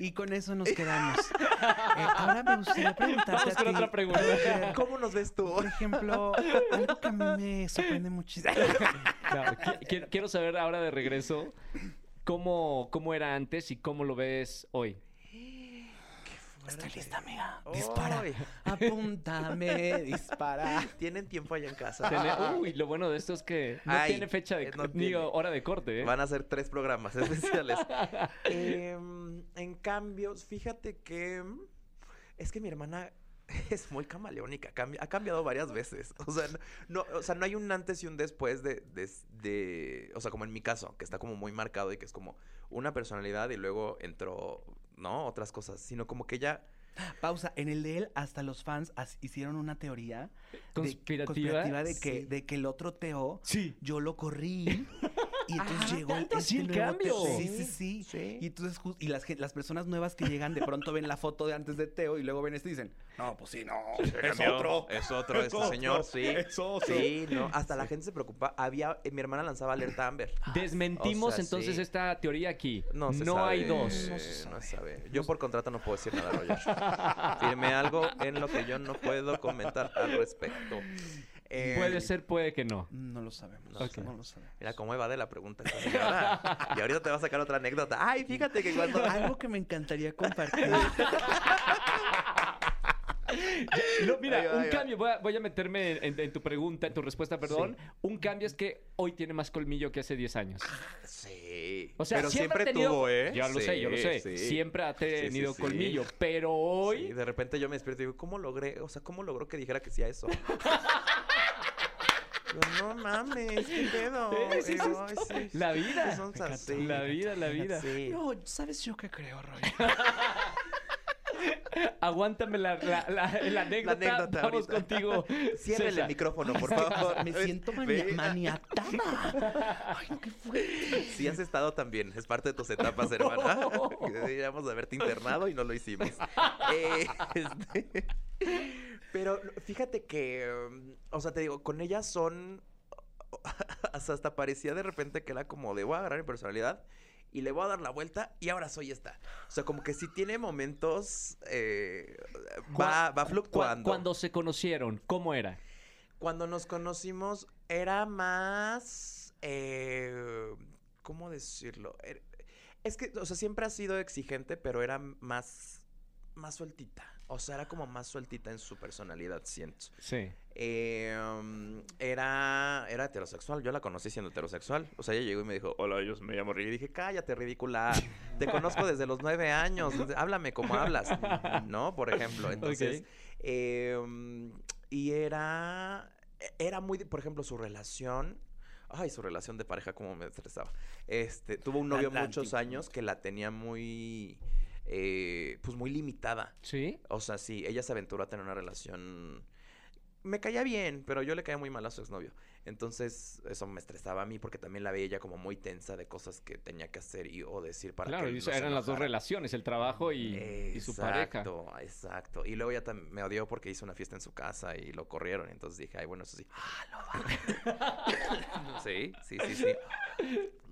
S2: Y con eso nos quedamos. Eh, ahora me gustaría preguntarte
S1: Vamos
S2: a
S1: con
S2: ti,
S1: otra pregunta.
S3: ¿Cómo nos ves tú?
S2: Por ejemplo, algo que a mí me sorprende muchísimo.
S1: Claro, qui- qui- quiero saber ahora de regreso cómo, cómo era antes y cómo lo ves hoy.
S2: Estoy lista, amiga.
S3: Ay.
S2: Dispara. Apúntame, dispara.
S3: Tienen tiempo allá en casa.
S1: Tiene- Uy, lo bueno de esto es que no
S3: Ay,
S1: tiene fecha de
S3: eh, no
S1: ni
S3: tiene.
S1: hora de corte. ¿eh?
S3: Van a ser tres programas especiales. Em, en cambio, fíjate que es que mi hermana es muy camaleónica, cambi- ha cambiado varias veces. O sea, no, no- o sea, no hay un antes y un después de, de, de- O sea, como en mi caso, que está como muy marcado y que es como una personalidad y luego entró, ¿no? Otras cosas, sino como que ella...
S2: Pausa. En el de él, hasta los fans as- hicieron una teoría de-
S1: ¿Conspirativa?
S2: conspirativa de que,
S3: Sí.
S2: de que el otro Teo,
S1: Sí.
S2: yo lo corrí. Y entonces
S3: Ah,
S2: llegó
S1: tanto
S2: este
S1: el
S2: nuevo
S1: cambio.
S2: Teo. Sí, sí, sí.
S3: Sí.
S2: Y entonces y las, las personas nuevas que llegan de pronto ven la foto de antes de Teo y luego ven esto y dicen, no, pues sí, no, es
S3: cambió.
S2: otro.
S3: Es otro
S2: Es
S3: este
S2: otro,
S3: señor, sí.
S2: es otro.
S3: Sí, no. Hasta la gente se preocupa. Había... eh, mi hermana lanzaba alerta Amber.
S1: Desmentimos
S3: O sea,
S1: entonces
S3: sí.
S1: esta teoría aquí.
S3: No, se
S1: hay
S3: sabe,
S1: dos.
S3: No se sabe. No se sabe. Yo por contrato no puedo decir nada, Roger. Firme algo en lo que yo no puedo comentar al respecto. Eh,
S1: Puede ser, puede que no.
S2: No lo sabemos. No lo sabemos.
S3: Mira cómo evade la pregunta. Y ahorita te va a sacar otra anécdota. Ay, fíjate que cuando...
S2: Algo que me encantaría compartir.
S1: No, mira,
S3: Ahí va,
S1: un cambio, voy a, voy a meterme en, en tu pregunta, en tu respuesta, perdón. Un cambio es que hoy tiene más colmillo que hace 10 años.
S3: Sí.
S1: O sea,
S3: pero
S1: siempre,
S3: siempre,
S1: ha tenido,
S3: tuvo, ¿eh?
S1: Ya lo sé, yo lo sé.
S3: sí.
S1: Siempre ha tenido
S3: sí, sí.
S1: colmillo, pero hoy
S3: Sí, de repente yo me despierto y digo, ¿cómo logré? O sea, ¿cómo logró que dijera que sí a eso? No mames, qué pedo.
S1: ¿Ves?
S3: Y
S1: Es
S3: yo, "Ay,
S1: esto.
S3: sí,
S1: La vida.
S3: sí, son
S1: Me
S3: así".
S1: encanta. La vida, la vida.
S3: Sí.
S2: No, ¿sabes yo qué creo, Roy?
S1: Aguántame la, la, la, la anécdota.
S3: anécdota
S1: Vamos
S3: ahorita.
S1: contigo.
S3: Cierre el micrófono, por favor.
S2: Me siento mani- maniatada. Ay, qué fuerte.
S3: Sí has estado también, es parte de tus etapas, hermana. Deberíamos de haberte internado y no lo hicimos. Eh, este, Pero fíjate que, um, o sea, te digo, con ellas son, hasta, hasta parecía de repente que era como de voy a agarrar mi personalidad y le voy a dar la vuelta y ahora soy esta. O sea, como que sí tiene momentos, eh, va, va fluctuando.
S1: Cuando se conocieron, ¿cómo era?
S3: Cuando nos conocimos era más... eh, ¿Cómo decirlo? Er- Es que, o sea, siempre ha sido exigente, pero era más, más sueltita. O sea, era como más sueltita en su personalidad, siento.
S1: Sí.
S3: Eh, um, era, era heterosexual. Yo la conocí siendo heterosexual. O sea, ella llegó y me dijo, hola, yo me llamo Ricky. Y dije, cállate, ridícula. Te conozco desde los nueve años. Háblame como hablas. ¿No? Por ejemplo. Entonces, eh, um, y era, era muy, por ejemplo, su relación. Ay, su relación de pareja, como me estresaba. Este, tuvo un novio muchos años que la tenía muy, eh, pues muy limitada.
S1: ¿Sí?
S3: O sea, sí, ella se aventuró a tener una relación. Me caía bien, pero yo le caía muy mal a su exnovio. Entonces, eso me estresaba a mí porque también la veía ella como muy tensa de cosas que tenía que hacer y o decir para
S1: claro,
S3: que
S1: y
S3: no
S1: eran las dos relaciones, el trabajo y, y su pareja.
S3: Exacto, exacto. Y luego tam- me odió porque hizo una fiesta en su casa y lo corrieron. Entonces dije, ay, bueno, eso sí. sí, sí, sí, sí.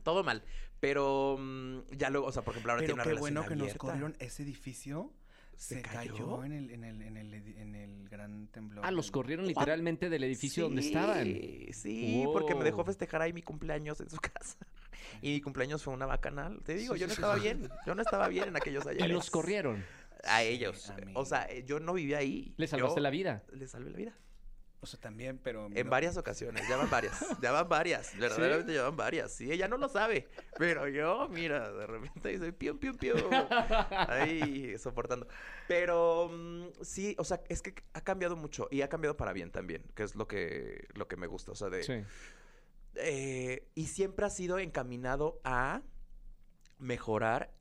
S3: Todo mal. Pero mm, ya luego, o sea, por ejemplo, ahora
S2: Pero
S3: tiene una
S2: qué
S3: relación
S2: bueno que nos corrieron ese edificio.
S3: ¿Se
S2: Se,
S3: cayó?
S2: cayó, en, el, en, el, en, el, en el gran temblor.
S1: Ah, los corrieron literalmente del edificio donde estaban.
S3: Sí, Sí, porque me dejó festejar ahí mi cumpleaños en su casa. Y mi cumpleaños fue una bacanal. Te digo,
S2: Sí,
S3: yo no
S2: sí,
S3: estaba
S2: sí.
S3: bien. Yo no estaba bien en aquellos
S1: Y
S3: ayeres.
S1: los corrieron.
S3: A
S2: Sí,
S3: ellos. O sea, eh, yo no vivía ahí.
S1: Le salvaste
S3: Yo
S1: la vida.
S3: Le salvé la vida.
S2: O sea, también, pero...
S3: En
S2: no-
S3: varias ocasiones, ya van varias, ya van varias, verdaderamente ya van varias. Sí, ella no lo sabe, pero yo, mira, de repente dice piu, piu, piu, ahí soportando. Pero mm, sí, o sea, es que ha cambiado mucho y ha cambiado para bien también, que es lo que, lo que me gusta, o sea, de...
S1: Sí.
S3: eh, y siempre ha sido encaminado a mejorar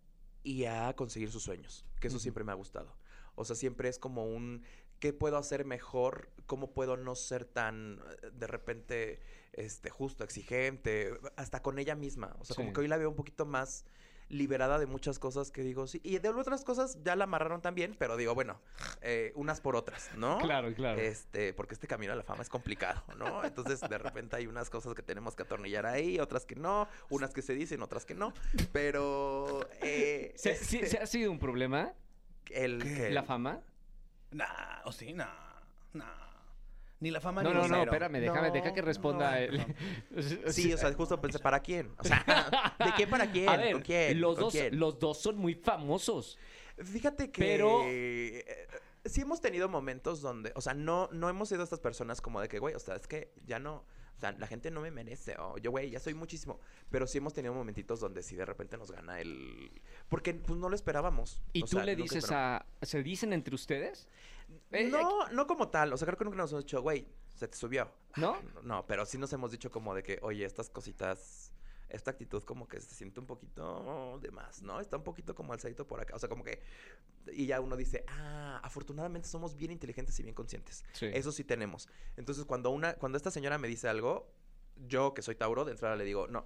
S3: y a conseguir sus sueños, que eso siempre me ha gustado. O sea, siempre es como un, ¿qué puedo hacer mejor? ¿Cómo puedo no ser tan, eh, de repente, este, justo, exigente? Hasta con ella misma. O sea,
S1: Sí.
S3: como que hoy la veo un poquito más liberada de muchas cosas que digo, sí. Y de otras cosas ya la amarraron también, pero digo, bueno, eh, unas por otras, ¿no?
S1: Claro, claro.
S3: Este, porque este camino a la fama es complicado, ¿no? Entonces, de repente hay unas cosas que tenemos que atornillar ahí, otras que no, unas que se dicen, otras que no. Pero eh,
S1: ¿Se, sí-
S3: este,
S1: se ha sido un problema
S3: el
S1: la fama?
S2: Nah, o sí, nah, nah. Ni la fama
S1: No,
S2: ni
S1: no,
S2: el
S1: no,
S2: dinero.
S1: espérame, déjame, deja que
S3: No,
S1: responda
S2: no,
S1: él.
S3: Sí, o sea, justo pensé, ¿para quién? O sea, ¿de quién para quién?
S1: A ver,
S3: ¿Con quién?
S1: Los,
S3: ¿Con
S1: dos,
S3: quién?
S1: los dos son muy famosos.
S3: Fíjate que
S1: Pero-
S3: eh, sí hemos tenido momentos donde, o sea, no, no hemos sido estas personas como de que, güey, o sea, es que ya no O sea, la gente no me merece. O yo, güey, ya soy muchísimo. Pero sí hemos tenido momentitos donde sí de repente nos gana el... Porque pues no lo esperábamos.
S1: ¿Y
S3: O
S1: tú
S3: sea,
S1: le dices a... ¿Se dicen entre ustedes? Eh,
S3: No, no como tal. O sea, creo que nunca nos hemos dicho, güey, se te subió.
S1: ¿No?
S3: No, pero sí nos hemos dicho como de que, oye, estas cositas, esta actitud como que se siente un poquito de más, ¿no? Está un poquito como alzadito por acá. O sea, como que... Y ya uno dice, ah, afortunadamente somos bien inteligentes y bien conscientes.
S1: Sí.
S3: Eso sí tenemos. Entonces, cuando una, cuando esta señora me dice algo, yo que soy Tauro, de entrada le digo, no,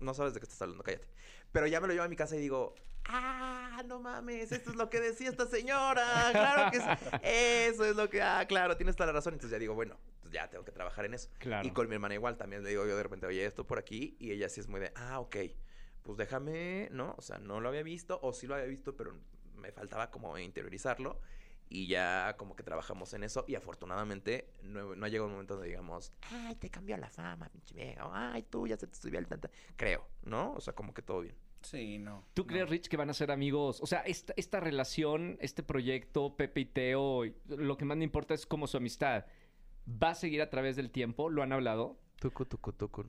S3: no sabes de qué estás hablando, cállate. Pero ya me lo llevo a mi casa y digo, ah, no mames, esto es lo que decía esta señora. Claro que es, eso es lo que, ah, claro, tienes toda la razón. Entonces ya digo, bueno, pues ya tengo que trabajar en eso.
S1: Claro.
S3: Y con mi hermana igual, también le digo yo de repente, oye, esto por aquí. Y ella sí es muy de, ah, ok, pues déjame, ¿no? O sea, no lo había visto, o sí lo había visto, pero me faltaba como interiorizarlo. Y ya como que trabajamos en eso y afortunadamente no, no ha llegado un momento donde digamos, ay, te cambió la fama, pinche vieja, o, ay, tú ya se te subió el tanta. Creo, ¿no? O sea, como que todo bien.
S2: Sí, no.
S1: ¿Tú
S2: no.
S1: crees, Rich, que van a ser amigos? O sea, esta, esta relación, este proyecto, Pepe y Teo, lo que más me importa es como su amistad. ¿Va a seguir a través del tiempo? ¿Lo han hablado?
S3: Tucu, tucu, tucu.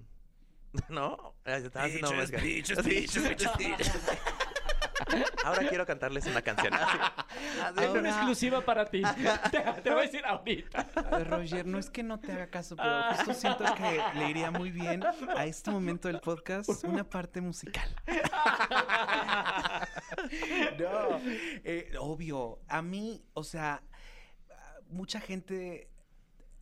S3: ¿No? Se estaba haciendo más-
S4: dichos,
S3: Sí.
S4: dichos, dichos, dichos.
S3: Ahora quiero cantarles una canción. Así. Así.
S1: Tengo una exclusiva para ti. te, te voy a decir ahorita.
S2: Ah, Roger, no es que no te haga caso, pero justo siento que le iría muy bien a este momento del podcast una parte musical. no, eh, obvio. A mí, o sea, mucha gente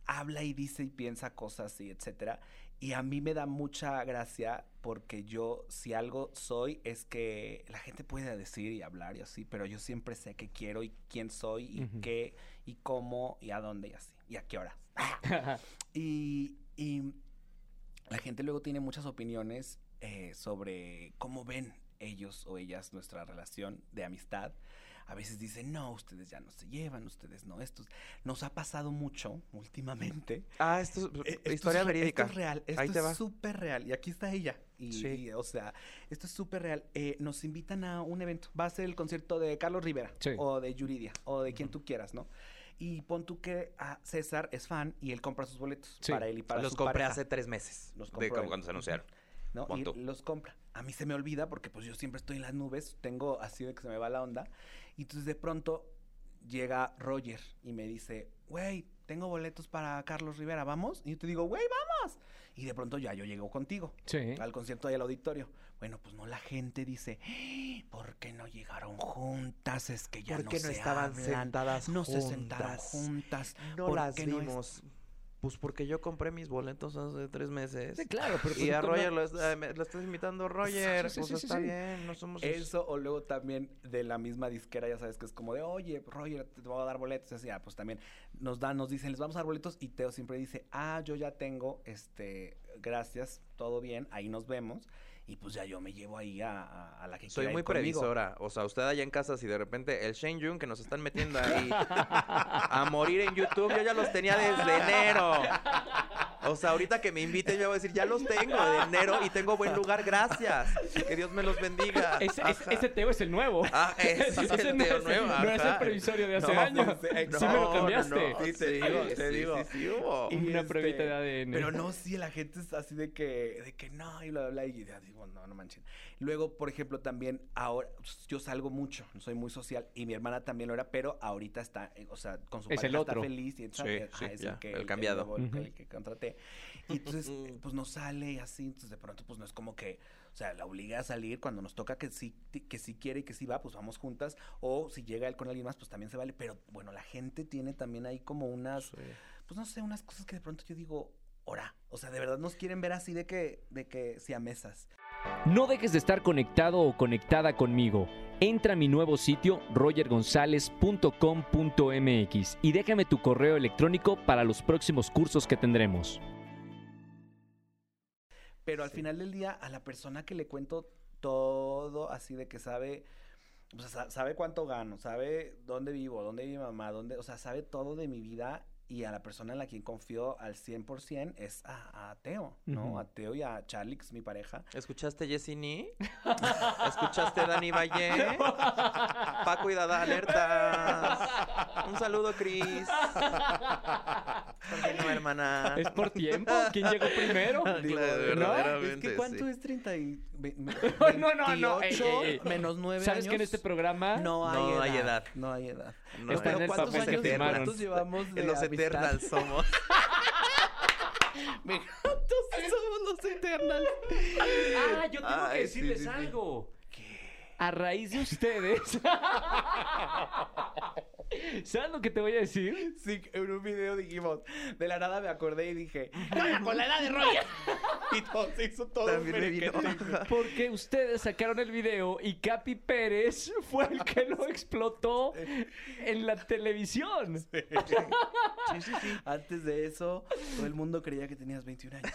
S2: habla y dice y piensa cosas y etcétera. Y a mí me da mucha gracia porque yo, si algo soy, es que la gente puede decir y hablar y así, pero yo siempre sé qué quiero y quién soy y qué y cómo y a dónde y así. Y a qué horas. Y, y la gente luego tiene muchas opiniones eh, sobre cómo ven ellos o ellas nuestra relación de amistad. A veces dicen, no, ustedes ya no se llevan, ustedes no, estos. Nos ha pasado mucho últimamente.
S3: Ah, esto es
S2: Eh, esto
S3: historia
S2: es-
S3: verídica.
S2: Esto es real, esto
S3: Ahí te
S2: es súper real. Y aquí está ella. Y,
S3: Sí.
S2: y, o sea, esto es súper real. Eh, nos invitan a un evento. Va a ser el concierto de Carlos Rivera.
S1: Sí.
S2: O de Yuridia. O de quien tú quieras, ¿no? Y pon tú que a César es fan y él compra sus boletos
S1: Sí.
S2: para él y para
S3: Los
S2: su
S3: compré
S2: pareja,
S3: hace tres meses.
S2: Los
S3: de
S2: compró
S3: como
S2: él.
S3: cuando se anunciaron.
S2: ¿no? Y los compra. A mí se me olvida porque pues yo siempre estoy en las nubes. Tengo así de que se me va la onda. Y entonces de pronto llega Roger y me dice, güey, tengo boletos para Carlos Rivera, ¿vamos? Y yo te digo, güey, vamos. Y de pronto ya yo llego contigo
S1: Sí.
S2: al concierto ahí al auditorio. Bueno, pues no, la gente dice, "¡Ah! ¿por qué no llegaron juntas? Es que ya
S3: ¿Por
S2: no
S3: qué no
S2: se
S3: estaban
S2: hablan,
S3: sentadas
S2: No se sentaron
S3: juntas?
S2: juntas.
S3: No
S2: ¿por
S3: las
S2: qué no es-?"
S3: vimos. Pues porque yo compré mis boletos hace tres meses.
S1: Sí, claro, pero
S3: Y
S1: pues
S3: a
S1: no-
S3: Roger lo, está, me- lo estás invitando Roger.
S1: Sí, sí,
S3: pues
S1: sí,
S3: está
S1: sí.
S3: bien, no somos...
S2: Eso, o luego también de la misma disquera, ya sabes que es como de, oye, Roger, te voy a dar boletos. Y así, ah, pues también nos dan, nos dicen, les vamos a dar boletos. Y Teo siempre dice, ah, yo ya tengo, este, gracias, todo bien, ahí nos vemos. Y pues ya yo me llevo ahí a, a- a la que
S3: Soy
S2: quiera
S3: muy previsora. O sea, usted allá en casa, si de repente el Shane Jung que nos están metiendo ahí a morir en YouTube, yo ya los tenía desde enero. O sea, ahorita que me inviten, yo voy a decir, ya los tengo de enero y tengo buen lugar, gracias. Que Dios me los bendiga.
S1: Ese, ese- ese Teo es el nuevo.
S3: Ah, ese es el
S1: Ese no
S3: Teo
S1: es-
S3: nuevo,
S1: No es el previsorio de hace
S3: No,
S1: años.
S2: eh,
S1: sí me lo
S3: No,
S1: cambiaste.
S3: no, no.
S2: Sí, te digo, te
S3: sí,
S2: digo.
S3: Sí, sí, hubo.
S2: Y
S1: Una
S2: este,
S1: pruebita de ADN.
S2: Pero no, sí, la gente es así de que, de que no, y bla, bla, bla, y ya digo, no, no manchen. Luego, por ejemplo, también ahora, pues, yo salgo mucho, soy muy social, y mi hermana también lo era, pero ahorita está, eh, o sea, con su
S1: Es el
S2: pareja
S1: otro.
S2: está feliz, y entonces,
S3: Sí, sí,
S2: ajá, es
S3: ya,
S2: el que,
S3: el cambiado.
S2: nuevo, el, el que contraté. Y entonces, pues no sale y así, entonces de pronto, pues no es como que, o sea, la obliga a salir cuando nos toca que sí, que sí quiere y que sí va, pues vamos juntas, o si llega él con alguien más, pues también se vale, pero bueno, la gente tiene también ahí como unas
S3: Sí.
S2: pues no sé, unas cosas que de pronto yo digo, ora, o sea, de verdad nos quieren ver así de que, de que si a mesas.
S1: No dejes de estar conectado o conectada conmigo. Entra a mi nuevo sitio rogergonzalez.com.mx y déjame tu correo electrónico para los próximos cursos que tendremos.
S2: Pero al final del día, a la persona que le cuento todo así de que sabe, o sea, sa- sabe cuánto gano, sabe dónde vivo, dónde vive mi mamá, dónde, o sea, sabe todo de mi vida y a la persona en la quien confío al 100% es a, a Teo, ¿no? A Teo y a es mi pareja.
S3: ¿Escuchaste Yesini? ¿Escuchaste Dani Valle? Paco y Dada, alertas. Un saludo, Cris. Continúa, mana.
S1: ¿Es por tiempo? ¿Quién llegó primero?
S3: Claro, verdaderamente,
S2: Es que ¿cuánto
S3: sí.
S2: es 30 y... ve-
S1: No, no, no, ey,
S2: 28
S1: ey, ey.
S2: menos 9
S1: ¿Sabes
S2: años?
S1: que en este programa
S2: No hay,
S3: No
S2: edad,
S3: hay edad.
S2: No hay edad.
S3: No,
S1: Está en
S2: Pero
S1: el
S2: ¿cuántos
S1: papel
S2: años
S1: firmaron.
S2: cuántos llevamos de
S3: en los
S2: amistad?
S3: Eternals somos.
S2: Me somos los Eternals.
S1: Ah, yo tengo
S3: Ay,
S1: que decirles
S3: sí, sí.
S1: algo. A raíz de ustedes. ¿Sabes lo que te voy a decir?
S2: Sí, en un video dijimos, de la nada me acordé y dije, ¡Calla con la edad de Roger! y todo se hizo todo
S3: También
S2: un
S3: me vino.
S1: Porque ustedes sacaron el video y Capi Pérez fue el que lo explotó en la televisión.
S3: Sí, sí, sí.
S2: Antes de eso, todo el mundo creía que tenías 21 años.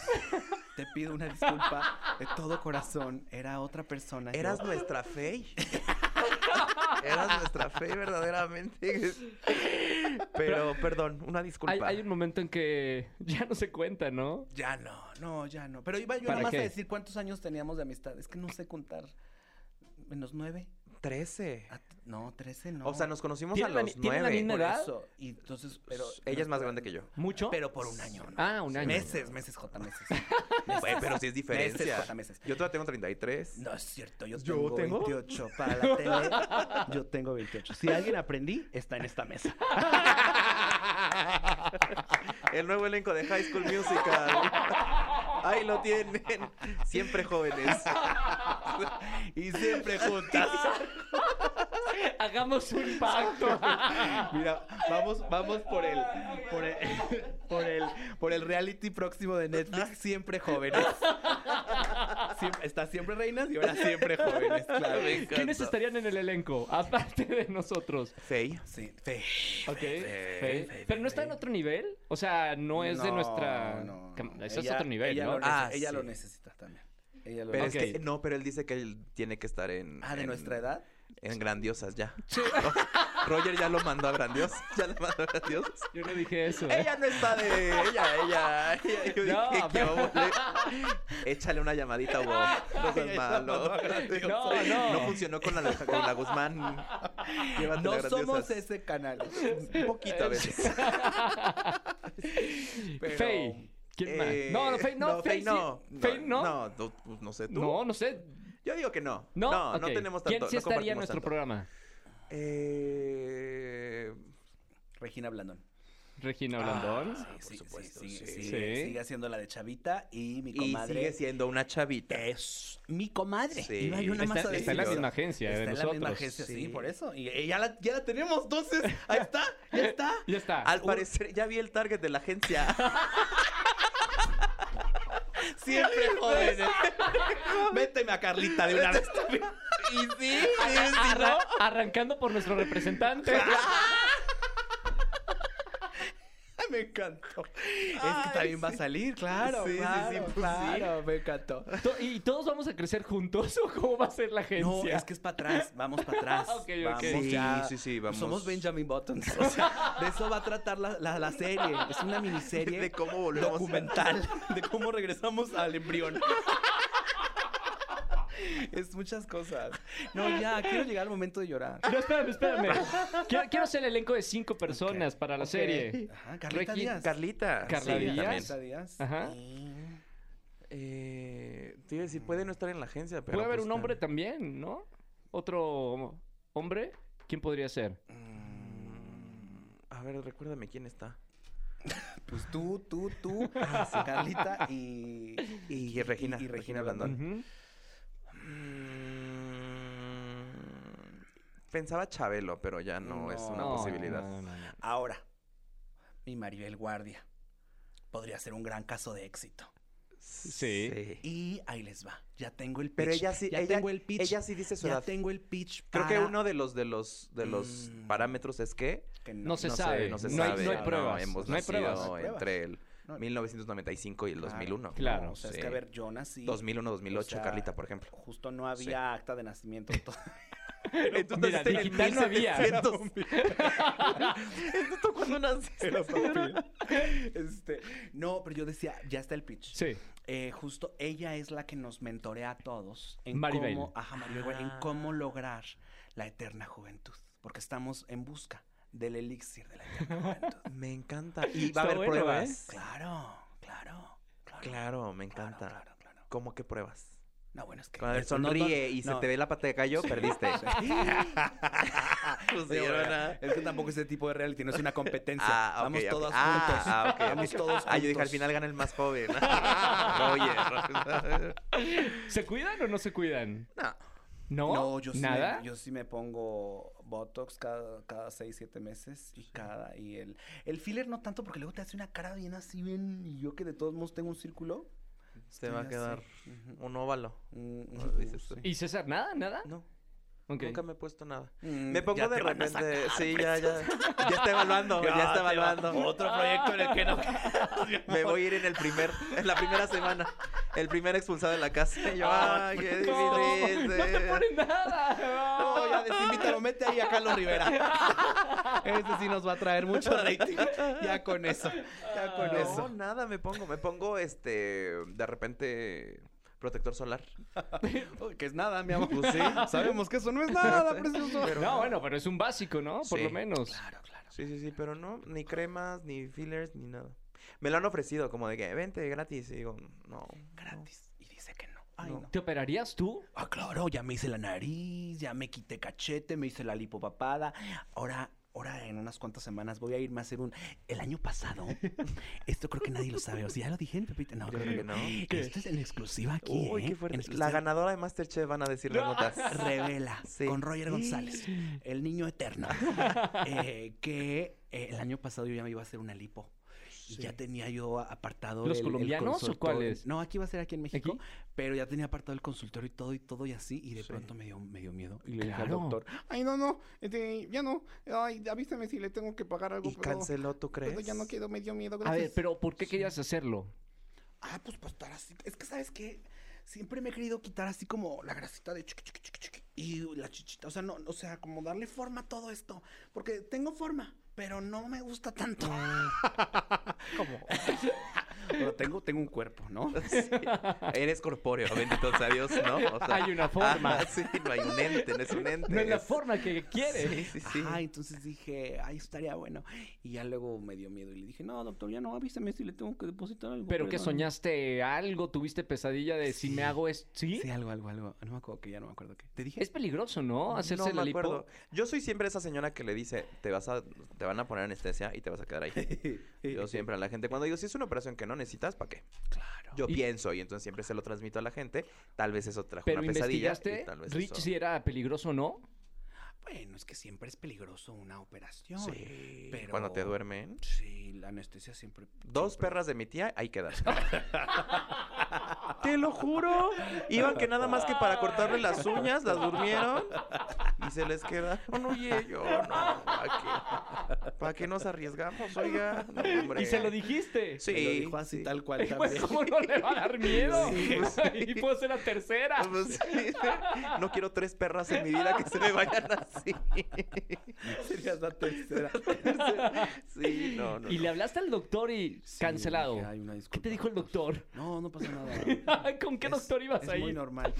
S2: Te pido una disculpa de todo corazón. Era otra persona. yo.
S3: Eras nuestra fe. Eras nuestra fe, verdaderamente. Pero, perdón, una disculpa.
S1: hay un momento en que ya no se cuenta, ¿no?
S2: Ya no, no, ya no. Pero iba yo
S1: ¿Para
S2: nomás
S1: qué?
S2: a decir cuántos años teníamos de amistad. Es que no sé contar. ¿Menos nueve?
S3: Trece.
S2: Ah, t- No, trece no.
S3: O sea, nos conocimos a
S1: ¿Tienen la
S3: los
S1: tienen la
S3: nueve.
S1: misma edad?
S2: eso. Y entonces, pero...
S3: Ella es más grande que yo.
S1: ¿Mucho?
S2: Pero por un año, ¿no?
S1: Ah, un año.
S2: Meses, meses, J, meses.
S3: Güey, pero sí es diferencia.
S2: Meses, J, meses.
S3: Yo todavía tengo 33.
S2: No es cierto, yo
S3: ¿Yo
S2: tengo,
S3: tengo?
S2: 28 para la tele. Yo tengo 28. Si alguien aprendí, está en esta mesa.
S3: El nuevo elenco de High School Musical. Ahí lo tienen. Siempre jóvenes.
S2: Y siempre juntas.
S1: Hagamos un pacto.
S2: Mira, vamos, vamos por el, por el, por el, por el reality próximo de Netflix, siempre jóvenes. Siempre- está siempre reinas y ahora siempre jóvenes, claro.
S1: ¿Quiénes estarían en el elenco? Aparte de nosotros.
S3: Faye.
S2: Sí, fe.
S1: Ok. Pero no está en otro nivel. O sea, no es de nuestra.
S2: no.
S1: Eso es otro nivel,
S2: ella
S1: ¿no?
S2: Lo
S3: Ah,
S2: ella lo necesita también. Ella lo
S3: Pero es que, no, pero él dice que él tiene que estar en.
S2: Ah, de
S3: en-
S2: nuestra edad.
S3: En grandiosas ya. Roger ya lo mandó a grandiosas. Ya lo mandó a grandiosas.
S1: Yo no dije eso. ¿eh?
S3: Ella no está de. Ella, ella. ella. Yo
S1: No,
S3: dije que
S1: pero-
S3: vamos a- Échale una llamadita, Hugo. No seas malo.
S1: No, no.
S3: No funcionó con la, con la Guzmán.
S2: No somos ese canal.
S3: Un poquito a veces.
S2: Pero-
S1: Faye. ¿Quién más?
S3: Eh,
S1: No, no, Faye no. Faye sí.
S3: no.
S1: Faye no.
S3: No, no, pues, no sé tú.
S1: No, no sé.
S3: Yo digo que no.
S1: No,
S3: No, no
S1: Ok.
S3: tenemos tanto.
S1: ¿Quién sí
S3: no
S1: estaría en nuestro
S3: tanto.
S1: programa?
S3: Eh,
S2: Regina Blandón.
S1: Regina Blandón.
S2: Sí,
S3: por
S2: sí,
S3: supuesto,
S2: sí, sigue,
S3: sí.
S1: Sí.
S2: sigue haciendo la de Chavita y mi
S3: y
S2: comadre
S3: sigue siendo una chavita.
S2: es mi comadre.
S3: Sí.
S2: Yo nada más
S1: Está,
S2: a
S1: está en la misma agencia
S2: Está
S1: de
S2: en la
S1: nosotros.
S2: misma agencia, sí,
S3: Sí.
S2: por eso. Y, y ya, la, ya la tenemos, entonces. Ahí está, ya está.
S1: Ya está.
S3: Al parecer, ya vi el target de la agencia.
S2: Siempre jóvenes. Méteme a Carlita de una vez.
S3: y sí, sí,
S1: Arra- arrancando por nuestro representante.
S2: Me encantó. es que también va a salir, claro.
S3: Sí, sí, sí,
S2: claro,
S3: pues
S2: claro, me encantó.
S1: ¿Y todos vamos a crecer juntos o cómo va a ser la agencia?
S2: No, es que es para atrás, vamos para atrás.
S1: Ok, ok.
S2: Vamos
S3: Sí,
S2: ya.
S3: sí, sí, vamos.
S2: Somos Benjamin Buttons. O sea, de eso va a tratar la, la- la serie. Es una miniserie
S3: De cómo volvemos a-
S2: documental de cómo regresamos al embrión. Es muchas cosas. No, ya, quiero llegar al momento de llorar.
S1: No, espérame, espérame. Quiero, quiero hacer el elenco de cinco personas para la serie.
S2: Ajá, Carlita
S1: Regi-
S2: Díaz.
S3: Carlita.
S1: Carla
S3: sí,
S1: Díaz.
S2: Díaz.
S1: Ajá.
S2: Y-
S3: Eh, te iba a decir, puede no estar en la agencia, pero.
S1: Puede haber
S3: pues,
S1: un hombre también, ¿no? Otro hombre. ¿Quién podría ser?
S3: Mm, A ver, recuérdame quién está.
S2: Pues tú, tú, tú, Carlita y...
S3: Y Regina,
S2: y
S3: Regina Blandón.
S1: Ujú.
S3: Mm, Pensaba Chabelo, pero ya no, es una
S2: No,
S3: posibilidad.
S1: no, no, no.
S2: Ahora, mi Maribel Guardia. Podría ser un gran caso de éxito.
S1: Sí.
S2: Y ahí les va. Ya tengo el pitch.
S3: Pero ella sí,
S2: ya
S3: ella,
S2: tengo el pitch.
S3: ella sí dice su
S2: ya
S3: edad.
S2: tengo el pitch.
S3: Creo que uno de los de los de los
S2: Mm.
S3: parámetros es que
S2: que
S1: No se
S3: no
S1: sabe.
S3: se, no se
S1: No hay-
S3: sabe.
S1: no hay pruebas.
S3: hemos
S1: No hay pruebas.
S2: No hay pruebas.
S3: entre el
S2: No.
S3: 1995 y el 2001.
S1: Claro.
S2: No, o sea, es que a ver, yo nací.
S3: 2001, 2008,
S2: o sea,
S3: Carlita, por ejemplo.
S2: Justo no había acta de nacimiento.
S3: Entonces,
S1: Mira,
S3: en el
S1: digital no había.
S3: 1700. ¿Esto cuando naciste?
S2: este, no, pero yo decía, ya está el pitch.
S1: Sí.
S2: Eh, justo ella es la que nos mentorea a todos en
S1: Maribel.
S2: cómo, ajá, Maribel, en
S3: Ah.
S2: cómo lograr la eterna juventud, porque estamos en busca del elixir de la juventud.
S3: Me encanta. Y va a haber
S1: bueno,
S3: pruebas.
S2: Claro, claro, claro.
S3: Claro, me encanta.
S2: Claro, claro.
S3: ¿Cómo que pruebas?
S2: No, bueno, es que.
S3: Cuando
S2: no-
S3: sonríe
S2: no-
S3: y se te ve la pata de gallo, perdiste. Pues
S2: bueno,
S3: ¿verdad?
S2: es que tampoco ese tipo de reality no es una competencia.
S3: Ah, ok,
S2: Vamos todos
S3: Ah,
S2: juntos.
S3: ah, ok, ok.
S2: Vamos todos
S3: Ah, yo dije, al
S2: juntos.
S3: final gana el más joven. Oye.
S1: ¿Se cuidan o no se cuidan?
S3: no.
S1: ¿No?
S2: No, yo sí,
S1: ¿Nada?
S2: Me, yo sí me pongo Botox cada, cada seis, siete meses y cada, y el, el filler no tanto porque luego te hace una cara bien así, bien, y yo que de todos modos tengo un círculo.
S3: Se va a quedar un óvalo. No, dices tú.
S2: sí.
S1: ¿Y César, nada? ¿Nada?
S3: No, nunca me he puesto nada.
S2: Mm,
S3: Me pongo de repente.
S2: sacar,
S3: Sí, ya, ya. Ya está evaluando, ya,
S2: Ya
S3: está
S2: va-
S3: evaluando.
S2: Otro proyecto en el que no.
S3: Me voy a ir en el primer, en la primera semana. El primer expulsado de la casa. Y yo, ay, qué difícil.
S1: No, no te ponen nada.
S2: No, ya desinvítalo, mete ahí a Carlos Rivera. Ese sí nos va a traer mucho rating. Ya con eso. Ya con
S3: No,
S2: eso.
S3: nada, me pongo, me pongo este, de repente, protector solar.
S2: Que es nada, mi amor.
S3: Pues sí.
S2: Sabemos que eso no es nada, precioso.
S1: No, bueno, pero es un básico, ¿no? Por
S3: Sí.
S1: lo menos.
S2: Claro, claro.
S3: Sí, sí, sí, pero no, ni cremas, ni fillers, ni nada. Me lo han ofrecido como de que vente gratis y digo, no.
S2: Gratis. Y dice que no. Ay,
S3: No.
S2: no.
S1: ¿Te operarías tú?
S2: Ah, claro, ya me hice la nariz, ya me quité cachete, me hice la lipopapada. Ahora, ahora en unas cuantas semanas voy a irme a hacer un. El año pasado, esto creo que nadie lo sabe. O sea, ya lo dije, Pepita. No,
S3: Yo
S2: creo que
S3: no.
S2: no. Esto es en exclusiva aquí.
S3: Uy,
S2: ¿eh?
S3: qué fuerte.
S2: En
S3: La ganadora de Masterchef van a decir las notas.
S2: Revela
S3: Sí.
S2: con Roger González, el niño eterno, eh, que eh, el año pasado yo ya me iba a hacer una lipo. Y ya tenía yo apartado
S1: ¿Los
S2: el- el
S1: colombianos o cuáles?
S2: No, aquí va a ser aquí en México,
S1: ¿Aquí?
S2: pero ya tenía apartado el consultorio y todo y todo y así y de
S3: Sí.
S2: pronto me dio, me dio miedo y le dije al doctor,
S4: Ay, no, no, este, ya no. Ay, avísame si le tengo que pagar algo.
S3: ¿Y
S4: pero-
S3: canceló, tú
S4: pero
S3: crees?
S4: ya no quedó, me dio miedo.
S1: A
S4: Gracias.
S1: ver, pero ¿por qué querías hacerlo?
S2: ah, pues para estar así. Es que, ¿sabes qué? Siempre me he querido quitar así como la grasita de chiqui, chiqui, chiqui, chiqui, y la chichita. O sea, no, o sea, como darle forma a todo esto. Porque tengo forma, pero no me gusta tanto.
S3: ¿Cómo?
S2: pero tengo, tengo un cuerpo, ¿no?
S3: Sí. Eres corpóreo, bendito sea Dios, ¿no? O sea,
S1: Hay una forma.
S3: sí, no hay un ente, no es un ente.
S1: No es la forma que quieres.
S3: Sí, sí, sí.
S2: Ajá, entonces dije, ay, estaría bueno. Y ya luego me dio miedo y le dije, no, doctor, ya no, avísame si le tengo que depositar algo.
S1: ¿Pero que
S2: perdón".
S1: soñaste algo? ¿Tuviste pesadilla de si me hago esto? ¿Sí?
S2: Sí, algo, algo, algo. No me acuerdo que ya no me acuerdo qué. ¿Te dije?
S1: Es peligroso, ¿no? Hacerse
S3: no
S1: la
S3: me
S1: lipo.
S3: acuerdo. Yo soy siempre esa señora que le dice, te vas a, te van a poner anestesia y te vas a quedar ahí. Yo siempre a la gente, cuando digo, si es una operación que no necesitas, ¿para qué?
S2: Claro.
S3: Yo
S1: Y-
S3: pienso y entonces siempre se lo transmito a la gente. Tal vez eso trajo
S1: Pero
S3: una pesadilla. y tal vez
S1: Rich,
S3: eso-
S1: si era peligroso o no.
S2: Bueno, es que siempre es peligroso una operación.
S3: Sí,
S2: pero-
S3: cuando te duermen.
S2: Sí, la anestesia siempre.
S3: Dos
S2: siempre-
S3: perras de mi tía, ahí quedan. Te lo juro. Iban que nada más que para cortarle las uñas, las durmieron y se les quedaron. Oye, yo no. ¿Para qué? ¿Para qué nos arriesgamos, oiga? No, hombre.
S1: Y se lo dijiste.
S3: Sí.
S2: Me lo dijo así,
S3: sí.
S2: tal cual
S1: Pues. ¿cómo no le va a dar miedo?
S3: Sí, pues, sí.
S1: y puedo ser la tercera.
S3: Pues, sí. No quiero tres perras en mi vida que se me vayan así.
S2: Serías la tercera.
S3: Sí, no, no.
S1: y
S3: no.
S1: le hablaste al doctor y
S2: Sí,
S1: cancelado.
S2: dije, "Ay, una
S1: ¿Qué te dijo el doctor?
S2: No, no pasa nada.
S1: ¿Con qué
S2: Es-
S1: doctor ibas
S2: es
S1: ahí?
S2: muy normal.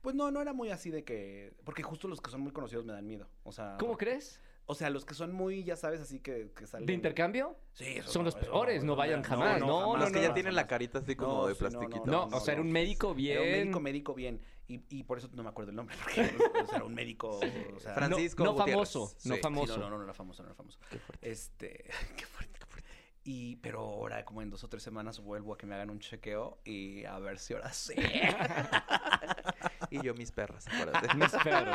S2: Pues no, no era muy así de que. Porque justo los que son muy conocidos me dan miedo. O sea.
S1: ¿Cómo crees?
S2: O sea, los que son muy, ya sabes, así que, que salen.
S1: ¿De intercambio?
S2: Sí,
S1: Son
S2: no,
S1: los peores, no vayan jamás, no,
S3: Los
S1: no,
S3: que
S1: no,
S3: ya
S1: no,
S3: tienen
S2: jamás.
S3: la carita así como
S2: No,
S3: de
S2: sí, no, no,
S3: plastiquito.
S1: No, o sea, era un médico bien.
S2: Era un médico, médico bien. Y, y por eso no me acuerdo el nombre. Porque o sea, era un médico. O sea,
S3: Fran- Francisco
S1: no, famoso,
S3: Sí.
S1: no
S3: Sí,
S2: Sí,
S1: famoso.
S2: no, no, no era famoso, no era famoso.
S3: Qué fuerte.
S2: Este, qué fuerte, qué fuerte. Y, pero ahora, como en dos o tres semanas, vuelvo a que me hagan un chequeo y a ver si ahora sí.
S3: Y yo mis perras, acuérdate.
S1: Me espero.